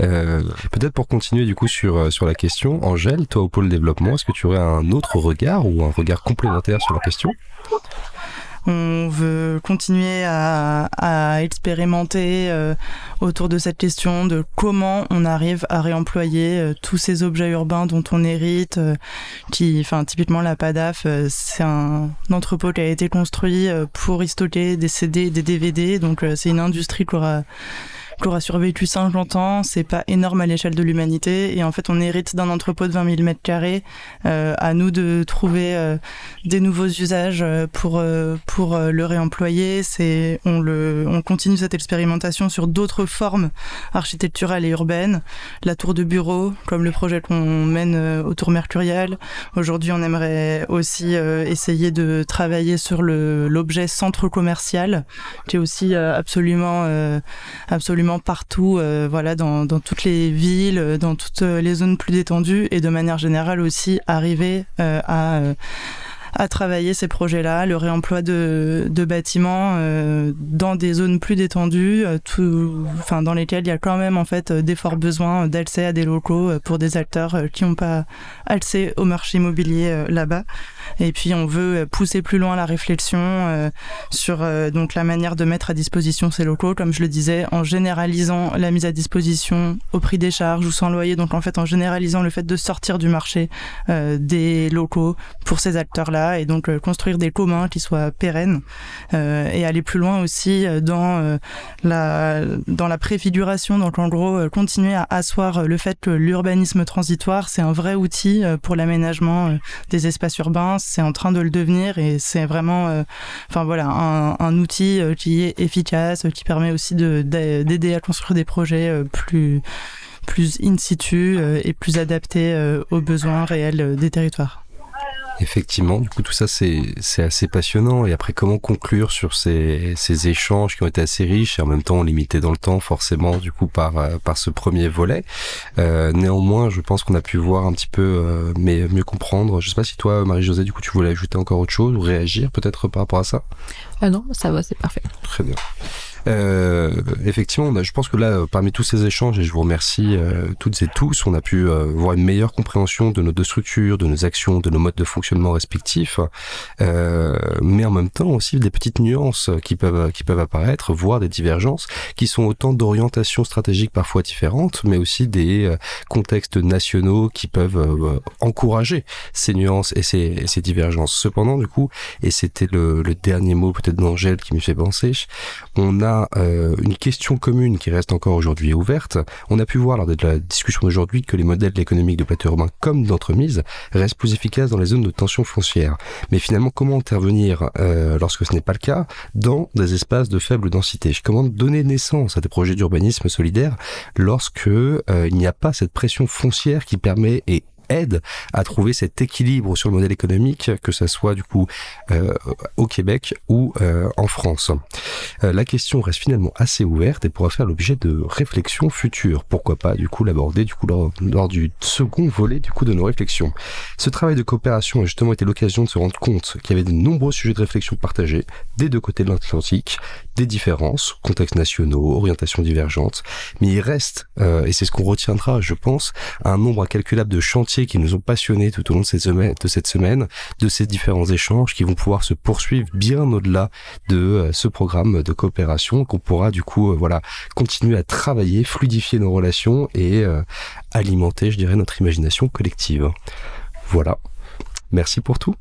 Euh, peut-être pour continuer du coup sur euh, sur la question, Angèle, toi au pôle développement, est-ce que tu aurais un autre regard ou un regard complémentaire sur la question? On veut continuer à, à expérimenter euh, autour de cette question de comment on arrive à réemployer euh, tous ces objets urbains dont on hérite. Euh, qui, enfin, typiquement la PADAF, c'est un, entrepôt qui a été construit pour y stocker des CD, des DVD. Donc c'est une industrie qui aura qui aura survécu 50 ans. C'est pas énorme à l'échelle de l'humanité. Et en fait, on hérite d'un entrepôt de 20 000 mètres carrés. Euh, à nous de trouver euh, des nouveaux usages euh, pour pour le réemployer. C'est on le on continue cette expérimentation sur d'autres formes architecturales et urbaines. La tour de bureau, comme le projet qu'on mène au Tour Mercurial. Aujourd'hui, on aimerait aussi essayer de travailler sur le l'objet centre commercial, qui est aussi absolument absolument partout, voilà, dans, dans toutes les villes, dans toutes les zones plus détendues et de manière générale aussi arriver à à travailler ces projets-là, le réemploi de, bâtiments euh, dans des zones plus détendues, euh, enfin dans lesquelles il y a quand même en fait des forts besoins d'accès à des locaux euh, pour des acteurs qui n'ont pas accès au marché immobilier là-bas. Et puis on veut pousser plus loin la réflexion sur donc la manière de mettre à disposition ces locaux, comme je le disais, en généralisant la mise à disposition au prix des charges ou sans loyer. Donc en fait en généralisant le fait de sortir du marché des locaux pour ces acteurs-là et donc euh, construire des communs qui soient pérennes euh, et aller plus loin aussi euh, dans la préfiguration donc en gros continuer à asseoir le fait que l'urbanisme transitoire c'est un vrai outil pour l'aménagement des espaces urbains c'est en train de le devenir et c'est vraiment enfin voilà un, un, outil qui est efficace qui permet aussi d'aider à construire des projets plus plus in situ et plus adaptés aux besoins réels des territoires. Effectivement, du coup tout ça c'est assez passionnant et après comment conclure sur ces, ces échanges qui ont été assez riches et en même temps limités dans le temps forcément du coup par euh, par ce premier volet. Euh, néanmoins, je pense qu'on a pu voir un petit peu euh, mais mieux comprendre. Je sais pas si toi Marie-Josée du coup tu voulais ajouter encore autre chose ou réagir peut-être par rapport à ça? Ah non, ça va, c'est parfait. Très bien. Euh, effectivement, je pense que là, parmi tous ces échanges, et je vous remercie euh, toutes et tous, on a pu euh, voir une meilleure compréhension de nos deux structures, de nos actions, de nos modes de fonctionnement respectifs, euh, mais en même temps aussi des petites nuances qui peuvent qui peuvent apparaître, voire des divergences, qui sont autant d'orientations stratégiques parfois différentes, mais aussi des contextes nationaux qui peuvent encourager ces nuances et ces, ces divergences. Cependant, du coup, et c'était le, le dernier mot peut-être d'Angèle qui me fait penser, on a euh, une question commune qui reste encore aujourd'hui ouverte. On a pu voir lors de la discussion d'aujourd'hui que les modèles économiques de plateau urbain comme d'entremise restent plus efficaces dans les zones de tension foncière. Mais finalement, comment intervenir euh, lorsque ce n'est pas le cas dans des espaces de faible densité? Comment donner naissance à des projets d'urbanisme solidaire lorsque euh, il n'y a pas cette pression foncière qui permet et aide à trouver cet équilibre sur le modèle économique, que ça soit du coup euh, au Québec ou euh, en France. Euh, la question reste finalement assez ouverte et pourra faire l'objet de réflexions futures. Pourquoi pas du coup l'aborder du coup lors, lors, du second volet du coup de nos réflexions. Ce travail de coopération a justement été l'occasion de se rendre compte qu'il y avait de nombreux sujets de réflexion partagés des deux côtés de l'Atlantique, des différences, contextes nationaux, orientations divergentes, mais il reste, et c'est ce qu'on retiendra je pense, un nombre incalculable de chantiers qui nous ont passionnés tout au long de cette semaine, de, cette semaine, de ces différents échanges qui vont pouvoir se poursuivre bien au-delà de euh, ce programme de coopération qu'on pourra du coup euh, voilà continuer à travailler, fluidifier nos relations et euh, alimenter, je dirais, notre imagination collective. Voilà. Merci pour tout.